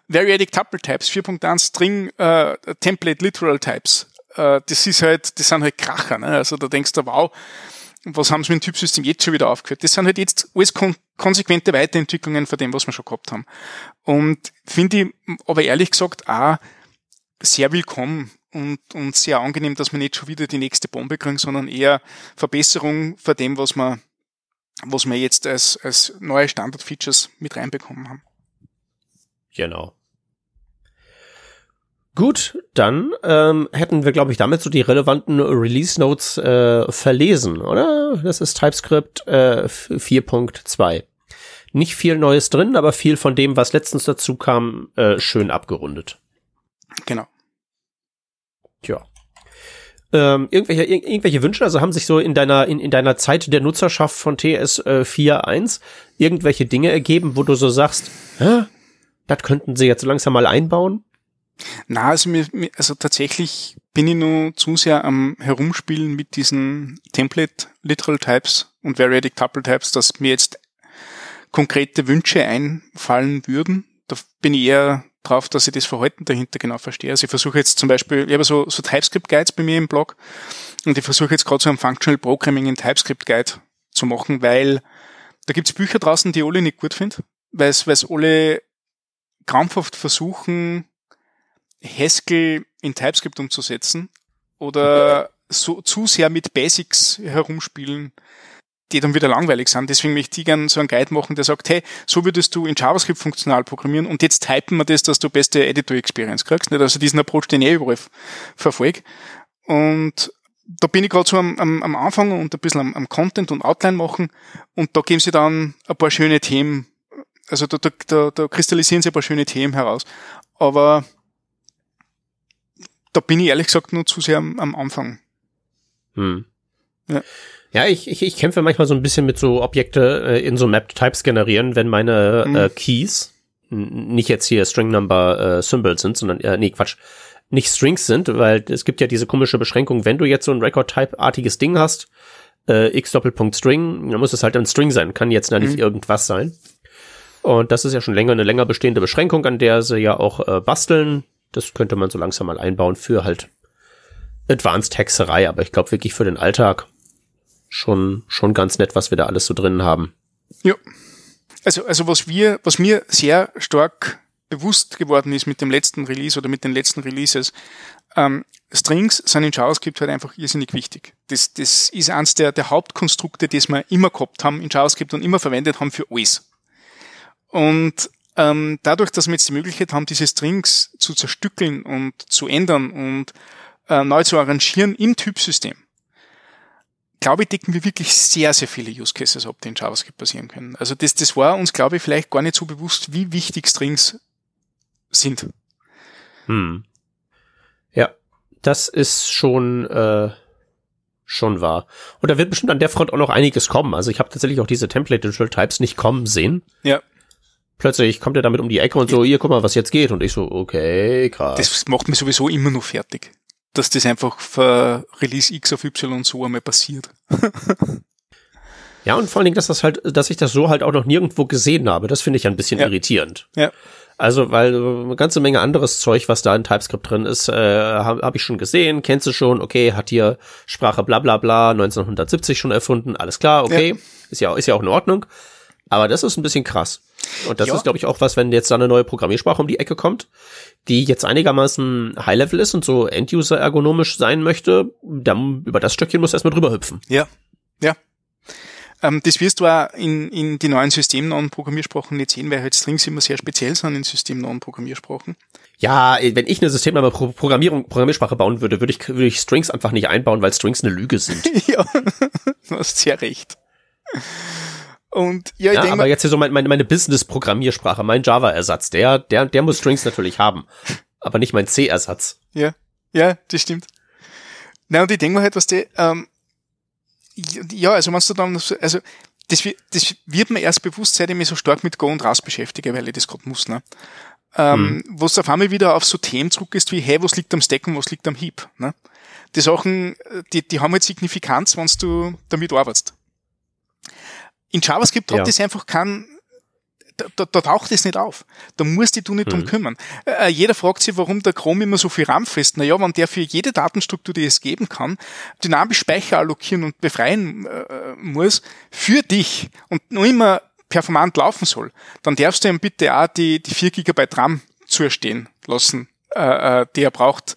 B: Variadic Tuple Types, 4.1 String äh, Template Literal Types. Äh, das ist halt, das sind halt Kracher, ne? Also da denkst du, wow, was haben sie mit dem Typsystem jetzt schon wieder aufgehört? Das sind halt jetzt alles kon konsequente Weiterentwicklungen von dem, was wir schon gehabt haben. Und finde ich aber ehrlich gesagt auch sehr willkommen und, und sehr angenehm, dass wir nicht schon wieder die nächste Bombe kriegen, sondern eher Verbesserung von dem, was wir, was wir jetzt als, als neue Standard-Features mit reinbekommen haben.
A: Genau. Gut, dann ähm, hätten wir, glaube ich, damit so die relevanten Release Notes äh, verlesen, oder? Das ist TypeScript äh, 4.2. Nicht viel Neues drin, aber viel von dem, was letztens dazu kam, äh, schön abgerundet.
B: Genau.
A: Tja. Ähm, irgendwelche, ir irgendwelche Wünsche, also haben sich so in deiner, in, in deiner Zeit der Nutzerschaft von TS äh, 4.1 irgendwelche Dinge ergeben, wo du so sagst, Hä? das könnten sie jetzt langsam mal einbauen?
B: Na, also, mir, also tatsächlich bin ich nur zu sehr am Herumspielen mit diesen Template Literal Types und Variadic Tuple Types, dass mir jetzt konkrete Wünsche einfallen würden. Da bin ich eher drauf, dass ich das Verhalten dahinter genau verstehe. Also ich versuche jetzt zum Beispiel, ich habe so, so TypeScript-Guides bei mir im Blog und ich versuche jetzt gerade so ein Functional Programming in TypeScript-Guide zu machen, weil da gibt's Bücher draußen, die alle nicht gut finde, weil es alle krampfhaft versuchen, Haskell in TypeScript umzusetzen oder so zu sehr mit Basics herumspielen, die dann wieder langweilig sind. Deswegen möchte ich gerne so einen Guide machen, der sagt, hey, so würdest du in JavaScript funktional programmieren und jetzt typen wir das, dass du beste Editor-Experience kriegst. Nicht? Also diesen Approach, den ich überall verfolge. Und da bin ich gerade so am, am, am Anfang und ein bisschen am, am Content und Outline machen und da geben sie dann ein paar schöne Themen, also da, da, da, da kristallisieren sie ein paar schöne Themen heraus. Aber da bin ich ehrlich gesagt nur zu sehr am, am Anfang.
A: Hm. Ja. Ja, ich, ich, ich kämpfe manchmal so ein bisschen mit so Objekte äh, in so Mapped Types generieren, wenn meine mhm. äh, Keys nicht jetzt hier String Number äh, Symbols sind, sondern äh, nee, Quatsch, nicht Strings sind, weil es gibt ja diese komische Beschränkung, wenn du jetzt so ein Record-Type-artiges Ding hast, äh, x Doppelpunkt String, dann muss es halt ein String sein, kann jetzt da nicht mhm. irgendwas sein. Und das ist ja schon länger eine länger bestehende Beschränkung, an der sie ja auch äh, basteln. Das könnte man so langsam mal einbauen für halt Advanced Hexerei, aber ich glaube wirklich für den Alltag schon, schon ganz nett, was wir da alles so drin haben.
B: Ja. Also, also was wir, was mir sehr stark bewusst geworden ist mit dem letzten Release oder mit den letzten Releases, ähm, Strings sind in JavaScript halt einfach irrsinnig wichtig. Das, das ist eins der, der Hauptkonstrukte, das wir immer gehabt haben in JavaScript und immer verwendet haben für alles. Und ähm, dadurch, dass wir jetzt die Möglichkeit haben, diese Strings zu zerstückeln und zu ändern und äh, neu zu arrangieren im Typsystem, glaube ich, decken wir wirklich sehr, sehr viele Use Cases ab, die in JavaScript passieren können. Also das, das war uns, glaube ich, vielleicht gar nicht so bewusst, wie wichtig Strings sind.
A: Hm. Ja, das ist schon, äh, schon wahr. Und da wird bestimmt an der Front auch noch einiges kommen. Also ich habe tatsächlich auch diese Template Digital Types nicht kommen sehen.
B: Ja.
A: Plötzlich kommt er damit um die Ecke und so, hier, guck mal, was jetzt geht. Und ich so, okay, krass.
B: Das macht mich sowieso immer nur fertig dass das einfach für Release X auf Y so einmal passiert. <laughs>
A: ja, und vor allen Dingen, dass das halt, dass ich das so halt auch noch nirgendwo gesehen habe, das finde ich ein bisschen ja. irritierend.
B: Ja.
A: Also, weil eine ganze Menge anderes Zeug, was da in TypeScript drin ist, äh, habe hab ich schon gesehen, kennst du schon, okay, hat hier Sprache bla bla bla 1970 schon erfunden, alles klar, okay, ja. ist ja ist ja auch in Ordnung. Aber das ist ein bisschen krass. Und das ja. ist, glaube ich, auch was, wenn jetzt da eine neue Programmiersprache um die Ecke kommt, die jetzt einigermaßen High-Level ist und so End-User ergonomisch sein möchte, dann über das Stöckchen muss erstmal drüber hüpfen.
B: Ja, ja. Ähm, das wirst du auch in, in die neuen systemnahen Programmiersprachen nicht sehen, weil halt Strings immer sehr speziell sind in systemnahen Programmiersprachen.
A: Ja, wenn ich eine systemnahe Programmierung, Programmiersprache bauen würde, würde ich, würde ich Strings einfach nicht einbauen, weil Strings eine Lüge sind. <laughs>
B: ja, <laughs> du hast sehr recht. Und ja, ich ja,
A: denke aber jetzt hier so meine, meine, meine Business-Programmiersprache, mein Java-Ersatz, der, der, der muss Strings natürlich haben. <laughs> Aber nicht mein C-Ersatz.
B: Ja, ja, das stimmt. Na, und ich denke mal halt, was die, ähm, ja, also meinst du dann, also das, das wird mir erst bewusst, seit ich mich so stark mit Go und Rust beschäftige, weil ich das gerade muss, ne? Ähm, hm. Wo es auf einmal wieder auf so Themen zurück ist wie, hey, was liegt am Stack und was liegt am Heap, ne? Die Sachen, die, die haben halt Signifikanz, wenn du damit arbeitest. In JavaScript hat ja. das einfach kein, da, da, da taucht es nicht auf. Da musst du dich nicht drum mhm. kümmern. Äh, äh, jeder fragt sich, warum der Chrome immer so viel RAM frisst. Naja, wenn der für jede Datenstruktur, die es geben kann, dynamisch Speicher allokieren und befreien äh, muss, für dich und nur immer performant laufen soll, dann darfst du ihm bitte auch die, die 4 GB RAM zustehen lassen, äh, äh, die er braucht,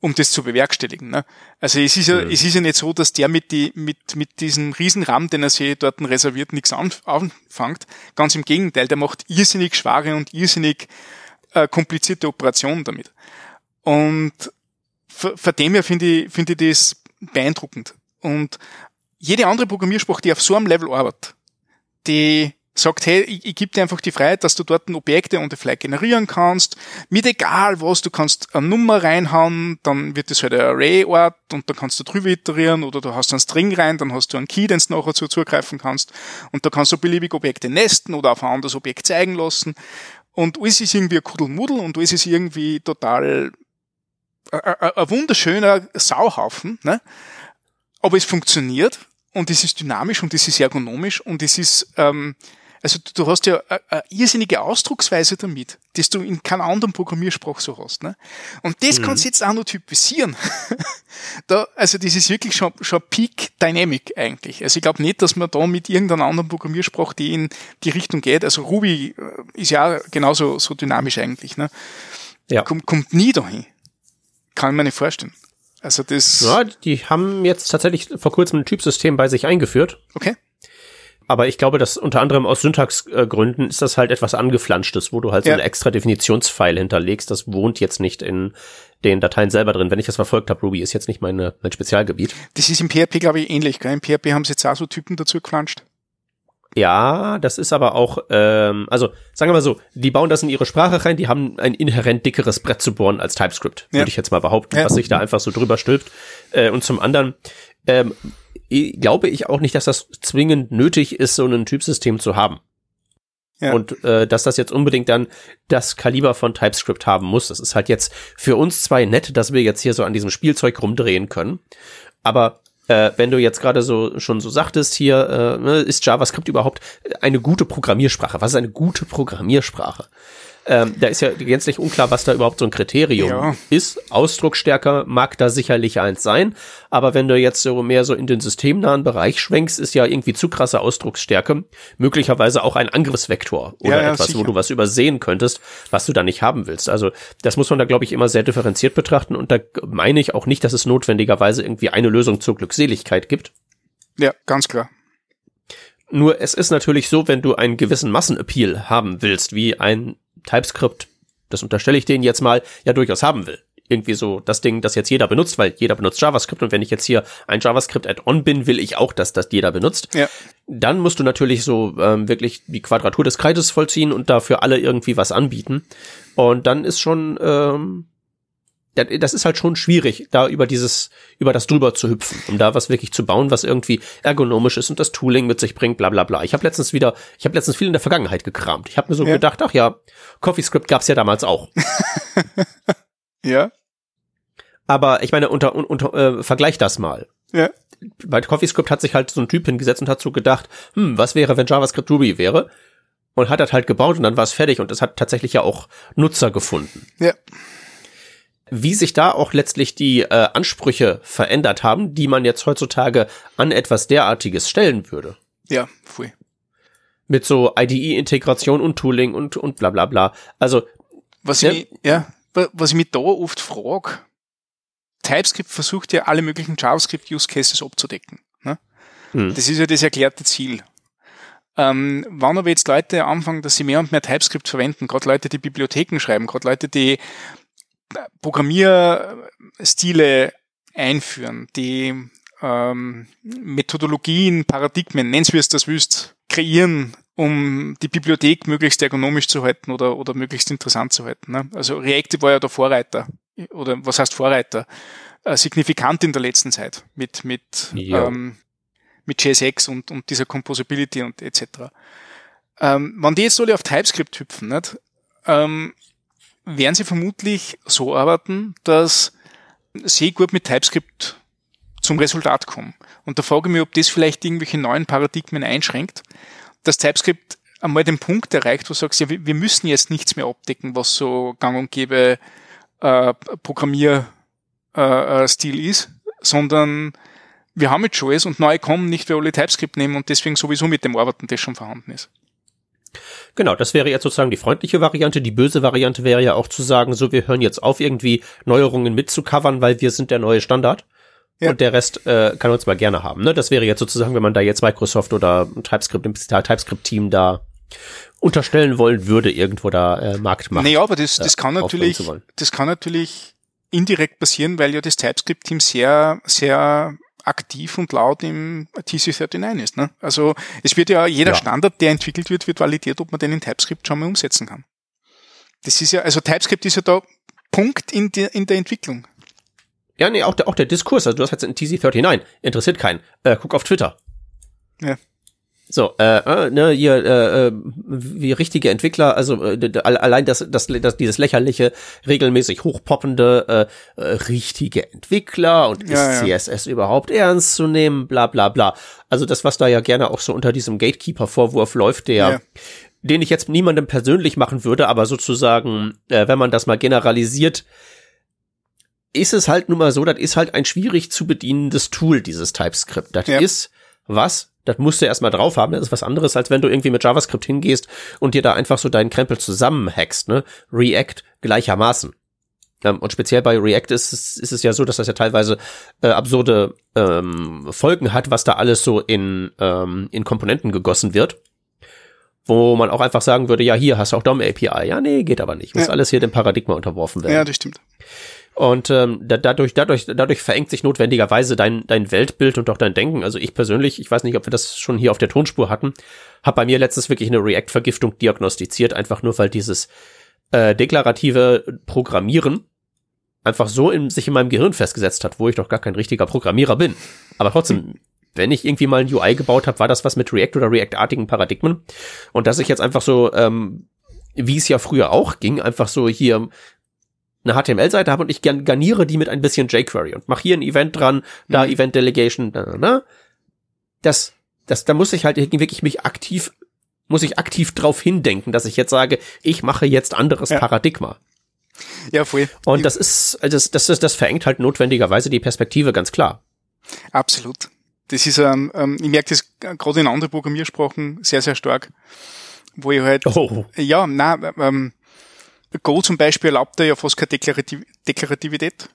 B: um das zu bewerkstelligen. Ne? Also es ist ja, mhm. es ist ja nicht so, dass der mit, die, mit, mit diesem Riesenrahmen, den er sich dort reserviert, nichts anfängt. Ganz im Gegenteil, der macht irrsinnig schwere und irrsinnig äh, komplizierte Operationen damit. Und von dem her finde ich, finde ich das beeindruckend. Und jede andere Programmiersprache, die auf so einem Level arbeitet, die sagt, hey, ich, ich gebe dir einfach die Freiheit, dass du dort Objekte on the fly generieren kannst, mit egal was, du kannst eine Nummer reinhauen, dann wird das halt ein Array-Ort und dann kannst du drüber iterieren oder du hast einen String rein, dann hast du einen Key, den du nachher zu zugreifen kannst. Und da kannst du beliebig Objekte nesten oder auf ein anderes Objekt zeigen lassen. Und alles ist irgendwie ein Kuddelmuddel und alles ist irgendwie total ein wunderschöner Sauhaufen, ne? aber es funktioniert und es ist dynamisch und es ist ergonomisch und es ist ähm, also du, du hast ja eine irrsinnige Ausdrucksweise damit, dass du in keiner anderen Programmiersprache so hast. Ne? Und das mhm. kannst du jetzt auch noch typisieren. <laughs> da, also das ist wirklich schon, schon Peak Dynamic eigentlich. Also ich glaube nicht, dass man da mit irgendeiner anderen Programmiersprache, die in die Richtung geht, also Ruby äh, ist ja genauso so dynamisch eigentlich. Ne? Ja. Kommt, kommt nie dahin. Kann ich mir nicht vorstellen. Also das.
A: Ja, die haben jetzt tatsächlich vor kurzem ein Typsystem bei sich eingeführt.
B: Okay.
A: Aber ich glaube, dass unter anderem aus Syntaxgründen ist das halt etwas angeflanschtes, wo du halt ja. so eine extra Definitionsfile hinterlegst. Das wohnt jetzt nicht in den Dateien selber drin. Wenn ich das verfolgt habe, Ruby ist jetzt nicht meine, mein Spezialgebiet.
B: Das ist im PHP, glaube ich, ähnlich. Gell? Im PHP haben sie jetzt auch so Typen dazu geflanscht.
A: Ja, das ist aber auch, ähm, also sagen wir mal so, die bauen das in ihre Sprache rein, die haben ein inhärent dickeres Brett zu bohren als TypeScript, ja. würde ich jetzt mal behaupten, ja. was sich da einfach so drüber stülpt. Äh, und zum anderen, ähm, glaube ich auch nicht, dass das zwingend nötig ist, so ein Typsystem zu haben. Ja. Und äh, dass das jetzt unbedingt dann das Kaliber von TypeScript haben muss. Das ist halt jetzt für uns zwei nett, dass wir jetzt hier so an diesem Spielzeug rumdrehen können. Aber äh, wenn du jetzt gerade so schon so sagtest hier, äh, ne, ist JavaScript überhaupt eine gute Programmiersprache? Was ist eine gute Programmiersprache? Ähm, da ist ja gänzlich unklar, was da überhaupt so ein Kriterium ja. ist. Ausdrucksstärke mag da sicherlich eins sein, aber wenn du jetzt so mehr so in den systemnahen Bereich schwenkst, ist ja irgendwie zu krasse Ausdrucksstärke möglicherweise auch ein Angriffsvektor oder ja, ja, etwas, sicher. wo du was übersehen könntest, was du da nicht haben willst. Also das muss man da, glaube ich, immer sehr differenziert betrachten und da meine ich auch nicht, dass es notwendigerweise irgendwie eine Lösung zur Glückseligkeit gibt.
B: Ja, ganz klar.
A: Nur es ist natürlich so, wenn du einen gewissen Massenappeal haben willst, wie ein TypeScript, das unterstelle ich denen jetzt mal, ja durchaus haben will. Irgendwie so das Ding, das jetzt jeder benutzt, weil jeder benutzt JavaScript und wenn ich jetzt hier ein JavaScript-Add-on bin, will ich auch, dass das jeder benutzt. Ja. Dann musst du natürlich so ähm, wirklich die Quadratur des Kreises vollziehen und dafür alle irgendwie was anbieten. Und dann ist schon ähm, das ist halt schon schwierig, da über dieses, über das drüber zu hüpfen, um da was wirklich zu bauen, was irgendwie ergonomisch ist und das Tooling mit sich bringt, bla bla bla. Ich habe letztens wieder, ich habe letztens viel in der Vergangenheit gekramt. Ich habe mir so ja. gedacht, ach ja, CoffeeScript gab's ja damals auch. <laughs>
B: ja.
A: Aber ich meine, unter, unter äh, vergleich das mal.
B: Ja.
A: Bei CoffeeScript hat sich halt so ein Typ hingesetzt und hat so gedacht, hm, was wäre, wenn JavaScript Ruby wäre? Und hat das halt gebaut und dann war es fertig und es hat tatsächlich ja auch Nutzer gefunden.
B: Ja
A: wie sich da auch letztlich die äh, Ansprüche verändert haben, die man jetzt heutzutage an etwas derartiges stellen würde.
B: Ja, pfui.
A: Mit so IDE-Integration und Tooling und, und bla bla bla. Also.
B: Was ja, ich, ja, was ich mich da oft frage, TypeScript versucht ja alle möglichen JavaScript-Use-Cases abzudecken. Ne? Hm. Das ist ja das erklärte Ziel. Ähm, wann aber jetzt Leute anfangen, dass sie mehr und mehr TypeScript verwenden, gerade Leute, die Bibliotheken schreiben, gerade Leute, die Programmierstile einführen, die ähm, Methodologien, Paradigmen, nenn's wie es das wüsst, kreieren, um die Bibliothek möglichst ergonomisch zu halten oder, oder möglichst interessant zu halten. Ne? Also React war ja der Vorreiter, oder was heißt Vorreiter? Äh, signifikant in der letzten Zeit mit, mit, ja. ähm, mit JSX und, und dieser Composability und etc. Ähm, wenn die jetzt alle auf TypeScript hüpfen, nicht? Ähm, werden sie vermutlich so arbeiten, dass sie gut mit TypeScript zum Resultat kommen. Und da frage ich mich, ob das vielleicht irgendwelche neuen Paradigmen einschränkt, dass TypeScript einmal den Punkt erreicht, wo du sagst, ja, wir müssen jetzt nichts mehr abdecken, was so gang und gäbe äh, Programmierstil äh, äh, ist, sondern wir haben jetzt schon alles und neu kommen nicht, weil alle TypeScript nehmen und deswegen sowieso mit dem Arbeiten, das schon vorhanden ist.
A: Genau, das wäre jetzt sozusagen die freundliche Variante. Die böse Variante wäre ja auch zu sagen, so, wir hören jetzt auf, irgendwie Neuerungen mitzucovern, weil wir sind der neue Standard. Ja. Und der Rest äh, kann uns mal gerne haben. Ne? Das wäre jetzt sozusagen, wenn man da jetzt Microsoft oder TypeScript im TypeScript-Team da unterstellen wollen würde, irgendwo da äh, Marktmacht.
B: Naja, aber das, das äh, kann natürlich, das kann natürlich indirekt passieren, weil ja das TypeScript-Team sehr, sehr aktiv und laut im TC39 ist. Ne? Also es wird ja jeder ja. Standard, der entwickelt wird, wird validiert, ob man den in TypeScript schon mal umsetzen kann. Das ist ja, also TypeScript ist ja da Punkt in, der in der Entwicklung.
A: Ja, nee, auch der, auch der Diskurs, also du hast jetzt ein TC39, interessiert keinen. Äh, guck auf Twitter. Ja. So, äh, äh, ne, hier, äh, äh, wie richtige Entwickler, also äh, allein das, das, das, dieses lächerliche, regelmäßig hochpoppende, äh, äh, richtige Entwickler und ja, ist ja. CSS überhaupt ernst zu nehmen, bla bla bla. Also das, was da ja gerne auch so unter diesem Gatekeeper-Vorwurf läuft, der, ja. den ich jetzt niemandem persönlich machen würde, aber sozusagen, äh, wenn man das mal generalisiert, ist es halt nun mal so, das ist halt ein schwierig zu bedienendes Tool, dieses TypeScript. Das ist was das musst du erstmal drauf haben. Das ist was anderes, als wenn du irgendwie mit JavaScript hingehst und dir da einfach so deinen Krempel zusammenhackst, ne? React gleichermaßen. Ähm, und speziell bei React ist es, ist es ja so, dass das ja teilweise äh, absurde ähm, Folgen hat, was da alles so in, ähm, in Komponenten gegossen wird. Wo man auch einfach sagen würde, ja, hier hast du auch DOM API. Ja, nee, geht aber nicht. Muss ja. alles hier dem Paradigma unterworfen werden.
B: Ja, das stimmt.
A: Und ähm, da, dadurch, dadurch, dadurch verengt sich notwendigerweise dein, dein Weltbild und auch dein Denken. Also ich persönlich, ich weiß nicht, ob wir das schon hier auf der Tonspur hatten, habe bei mir letztens wirklich eine React-Vergiftung diagnostiziert, einfach nur weil dieses äh, deklarative Programmieren einfach so in, sich in meinem Gehirn festgesetzt hat, wo ich doch gar kein richtiger Programmierer bin. Aber trotzdem, <laughs> wenn ich irgendwie mal ein UI gebaut habe, war das was mit React oder React-artigen Paradigmen. Und dass ich jetzt einfach so, ähm, wie es ja früher auch ging, einfach so hier eine HTML-Seite habe und ich garniere die mit ein bisschen jQuery und mache hier ein Event dran, da mhm. Event Delegation, da, da, das, das, da muss ich halt wirklich mich aktiv, muss ich aktiv drauf hindenken, dass ich jetzt sage, ich mache jetzt anderes ja. Paradigma. Ja, voll. Und das ist, also das, das, das verengt halt notwendigerweise die Perspektive, ganz klar.
B: Absolut. Das ist, ähm, ähm ich merke das gerade in anderen Programmiersprachen sehr, sehr stark, wo ich halt, oh. ja, na, ähm, Go zum Beispiel erlaubt ja fast keine Deklarativ Deklarativität.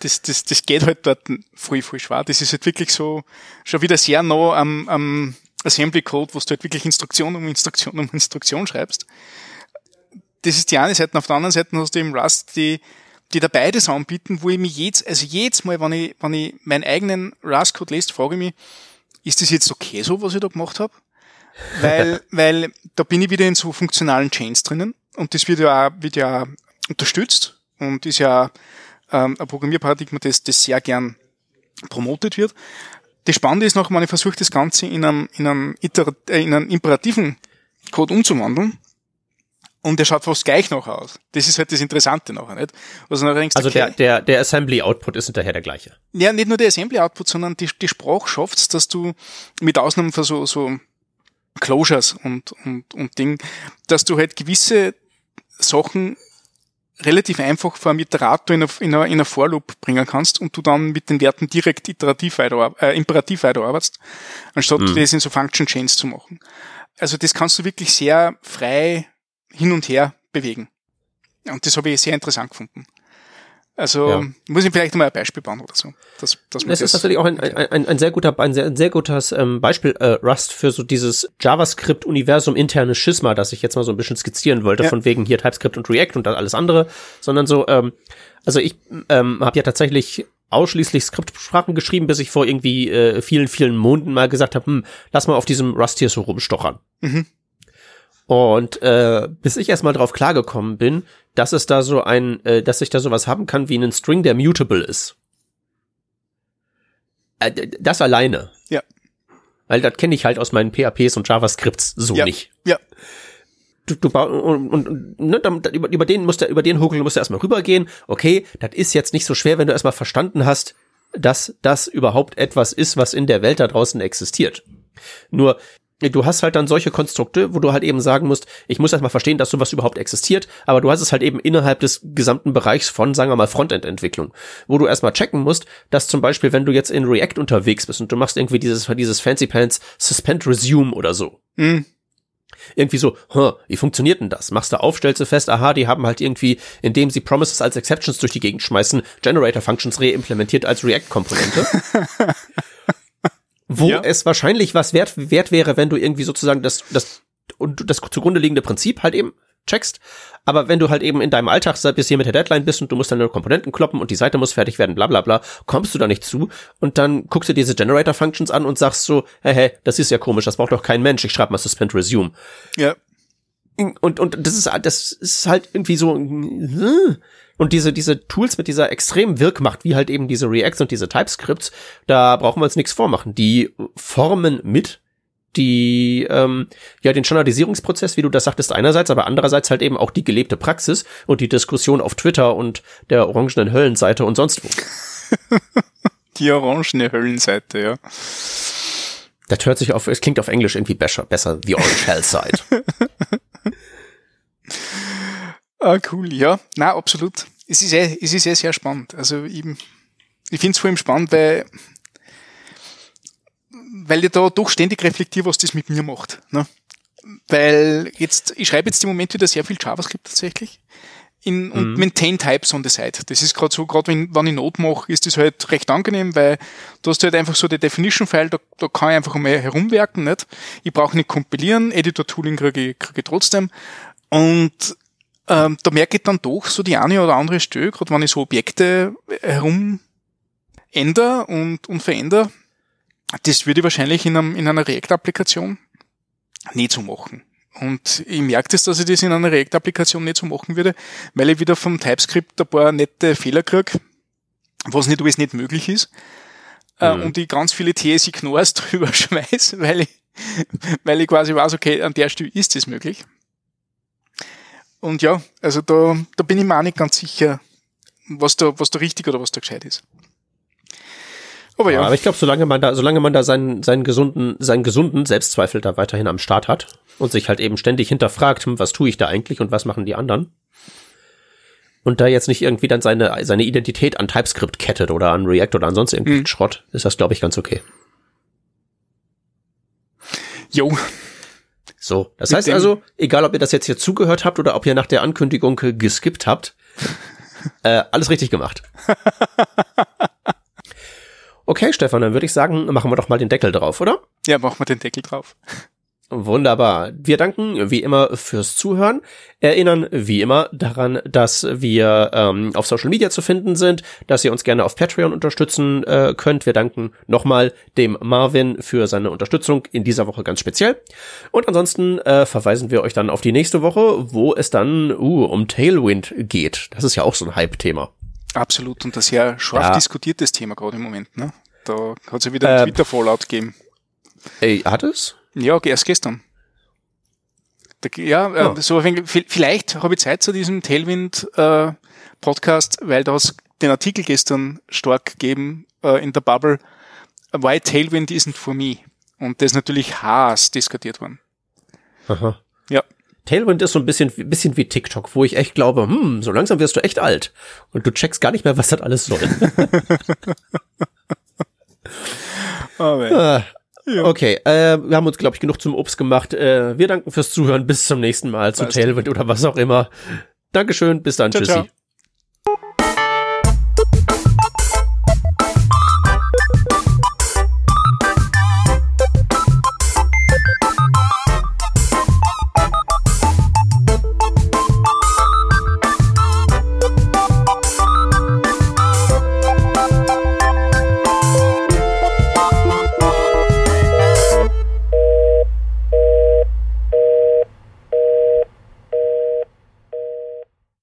B: Das, das, das geht halt dort voll, voll schwer. Das ist halt wirklich so, schon wieder sehr nah am, am Assembly Code, wo du halt wirklich Instruktion um Instruktion um Instruktion schreibst. Das ist die eine Seite. Auf der anderen Seite hast du eben Rust, die, die da beides anbieten, wo ich mich jetzt, also jedes Mal, wenn ich, wenn ich meinen eigenen Rust-Code lese, frage ich mich, ist das jetzt okay so, was ich da gemacht habe? Weil, <laughs> weil da bin ich wieder in so funktionalen Chains drinnen und das wird ja, wird ja unterstützt und ist ja ähm, ein Programmierparadigma, das, das sehr gern promotet wird. Das Spannende ist noch, man versucht das Ganze in einem, in einem, Iterat äh, in einem imperativen Code umzuwandeln. Und der schaut fast gleich noch aus. Das ist halt das Interessante nachher, nicht?
A: Also, denkst, also okay, der, der, der Assembly-Output ist hinterher der gleiche.
B: Ja, nicht nur der Assembly-Output, sondern die, die Sprache schafft dass du mit Ausnahme von so, so Closures und, und, und Ding, dass du halt gewisse Sachen relativ einfach vor einem Iterator in einer, in einer For-Loop bringen kannst und du dann mit den Werten direkt iterativ weiter, äh, imperativ weiterarbeitest, anstatt mhm. das in so Function Chains zu machen. Also das kannst du wirklich sehr frei hin und her bewegen. Und das habe ich sehr interessant gefunden. Also ja. muss ich vielleicht mal ein Beispiel bauen oder so.
A: Das, das, das ist natürlich auch ein, ein, ein sehr guter, ein sehr, ein sehr gutes ähm, Beispiel, äh, Rust, für so dieses JavaScript-Universum interne Schisma, das ich jetzt mal so ein bisschen skizzieren wollte, ja. von wegen hier TypeScript und React und alles andere, sondern so, ähm, also ich ähm, habe ja tatsächlich ausschließlich Skriptsprachen geschrieben, bis ich vor irgendwie äh, vielen, vielen Monaten mal gesagt habe, hm, lass mal auf diesem Rust hier so rumstochern. Mhm. Und äh, bis ich erstmal drauf klargekommen bin, dass es da so ein, äh, dass ich da sowas haben kann wie einen String, der mutable ist. Äh, das alleine.
B: Ja.
A: Weil das kenne ich halt aus meinen PHPs und JavaScripts so
B: ja.
A: nicht.
B: Ja.
A: Du, du und, und, und ne, über, über den musst du, über den Huckel musst du erstmal rübergehen. Okay, das ist jetzt nicht so schwer, wenn du erstmal verstanden hast, dass das überhaupt etwas ist, was in der Welt da draußen existiert. Nur du hast halt dann solche Konstrukte, wo du halt eben sagen musst, ich muss erstmal verstehen, dass sowas überhaupt existiert, aber du hast es halt eben innerhalb des gesamten Bereichs von, sagen wir mal, Frontend-Entwicklung, wo du erstmal checken musst, dass zum Beispiel, wenn du jetzt in React unterwegs bist und du machst irgendwie dieses, dieses Fancy Pants Suspend Resume oder so. Mhm. Irgendwie so, huh, wie funktioniert denn das? Machst du auf, stellst du fest, aha, die haben halt irgendwie, indem sie Promises als Exceptions durch die Gegend schmeißen, Generator Functions reimplementiert als React-Komponente. <laughs> wo ja. es wahrscheinlich was wert, wert wäre, wenn du irgendwie sozusagen das, das, und das zugrunde liegende Prinzip halt eben checkst. Aber wenn du halt eben in deinem Alltag bis hier mit der Deadline bist und du musst deine Komponenten kloppen und die Seite muss fertig werden, bla bla bla, kommst du da nicht zu und dann guckst du diese Generator-Functions an und sagst so, hey, hey, das ist ja komisch, das braucht doch kein Mensch, ich schreibe mal Suspend Resume.
B: Ja.
A: Und, und das ist, das ist halt irgendwie so, und diese, diese Tools mit dieser extremen Wirkmacht, wie halt eben diese Reacts und diese TypeScripts, da brauchen wir uns nichts vormachen. Die formen mit die ähm, ja den Standardisierungsprozess, wie du das sagtest, einerseits, aber andererseits halt eben auch die gelebte Praxis und die Diskussion auf Twitter und der orangenen Höllenseite und sonst wo. <laughs>
B: die orangene Höllenseite, ja.
A: Das hört sich auf, es klingt auf Englisch irgendwie besser, besser, the orange hell side. <laughs>
B: Ah, cool, ja. Na, absolut. Es ist eh, es ist eh sehr spannend. Also eben, ich finde es vor allem spannend, weil, weil ich da doch ständig reflektiere, was das mit mir macht. Ne? Weil jetzt, ich schreibe jetzt im Moment wieder sehr viel JavaScript tatsächlich. In, und mhm. maintain Types on the side. Das ist gerade so, gerade wenn, wenn ich Not mache, ist das halt recht angenehm, weil du hast halt einfach so die Definition-File, da, da kann ich einfach mal herumwerken, nicht? Ich brauche nicht kompilieren, Editor-Tooling kriege ich, kriege ich trotzdem. Und ähm, da merke ich dann doch so die eine oder andere Stelle, gerade wenn ich so Objekte herum ändere und, und verändere, das würde ich wahrscheinlich in, einem, in einer React-Applikation nicht so machen. Und ich merke das, dass ich das in einer React-Applikation nicht so machen würde, weil ich wieder vom TypeScript ein paar nette Fehler kriege, was nicht alles nicht möglich ist. Äh, mhm. und ich ganz viele TS-Ignores <laughs> drüber schmeiß, weil ich, weil ich quasi weiß, okay, an der Stelle ist das möglich. Und ja, also da, da bin ich mir auch nicht ganz sicher, was da, was da richtig oder was da gescheit ist.
A: Aber ja. aber ich glaube, solange man da, solange man da seinen, seinen gesunden, seinen gesunden Selbstzweifel da weiterhin am Start hat und sich halt eben ständig hinterfragt, hm, was tue ich da eigentlich und was machen die anderen? Und da jetzt nicht irgendwie dann seine, seine Identität an TypeScript kettet oder an React oder an sonst irgendwie mhm. Schrott, ist das, glaube ich, ganz okay.
B: Jo,
A: so, das heißt also, egal ob ihr das jetzt hier zugehört habt oder ob ihr nach der Ankündigung geskippt habt, <laughs> äh, alles richtig gemacht. <laughs> Okay, Stefan, dann würde ich sagen, machen wir doch mal den Deckel drauf, oder?
B: Ja, machen wir den Deckel drauf.
A: Wunderbar. Wir danken wie immer fürs Zuhören. Erinnern wie immer daran, dass wir ähm, auf Social Media zu finden sind, dass ihr uns gerne auf Patreon unterstützen äh, könnt. Wir danken nochmal dem Marvin für seine Unterstützung in dieser Woche ganz speziell. Und ansonsten äh, verweisen wir euch dann auf die nächste Woche, wo es dann uh, um Tailwind geht. Das ist ja auch so ein Hype-Thema.
B: Absolut. Und das ja scharf ja. diskutiertes Thema gerade im Moment. Ne? Da hat es ja wieder einen äh, Twitter-Fallout gegeben.
A: Ey, hat es?
B: Ja, erst gestern. Ja, äh, oh. so vielleicht habe ich Zeit zu diesem Tailwind äh, Podcast, weil da hast den Artikel gestern stark gegeben äh, in der Bubble. Why Tailwind isn't for me. Und das ist natürlich Haas diskutiert worden.
A: Aha.
B: Ja.
A: Tailwind ist so ein bisschen, bisschen wie TikTok, wo ich echt glaube, hm, so langsam wirst du echt alt. Und du checkst gar nicht mehr, was das alles soll. <laughs> oh, man. Ja. Okay, äh, wir haben uns, glaube ich, genug zum Obst gemacht. Äh, wir danken fürs Zuhören. Bis zum nächsten Mal zu Tailwind oder was auch immer. Dankeschön, bis dann, ciao, tschüssi. Ciao.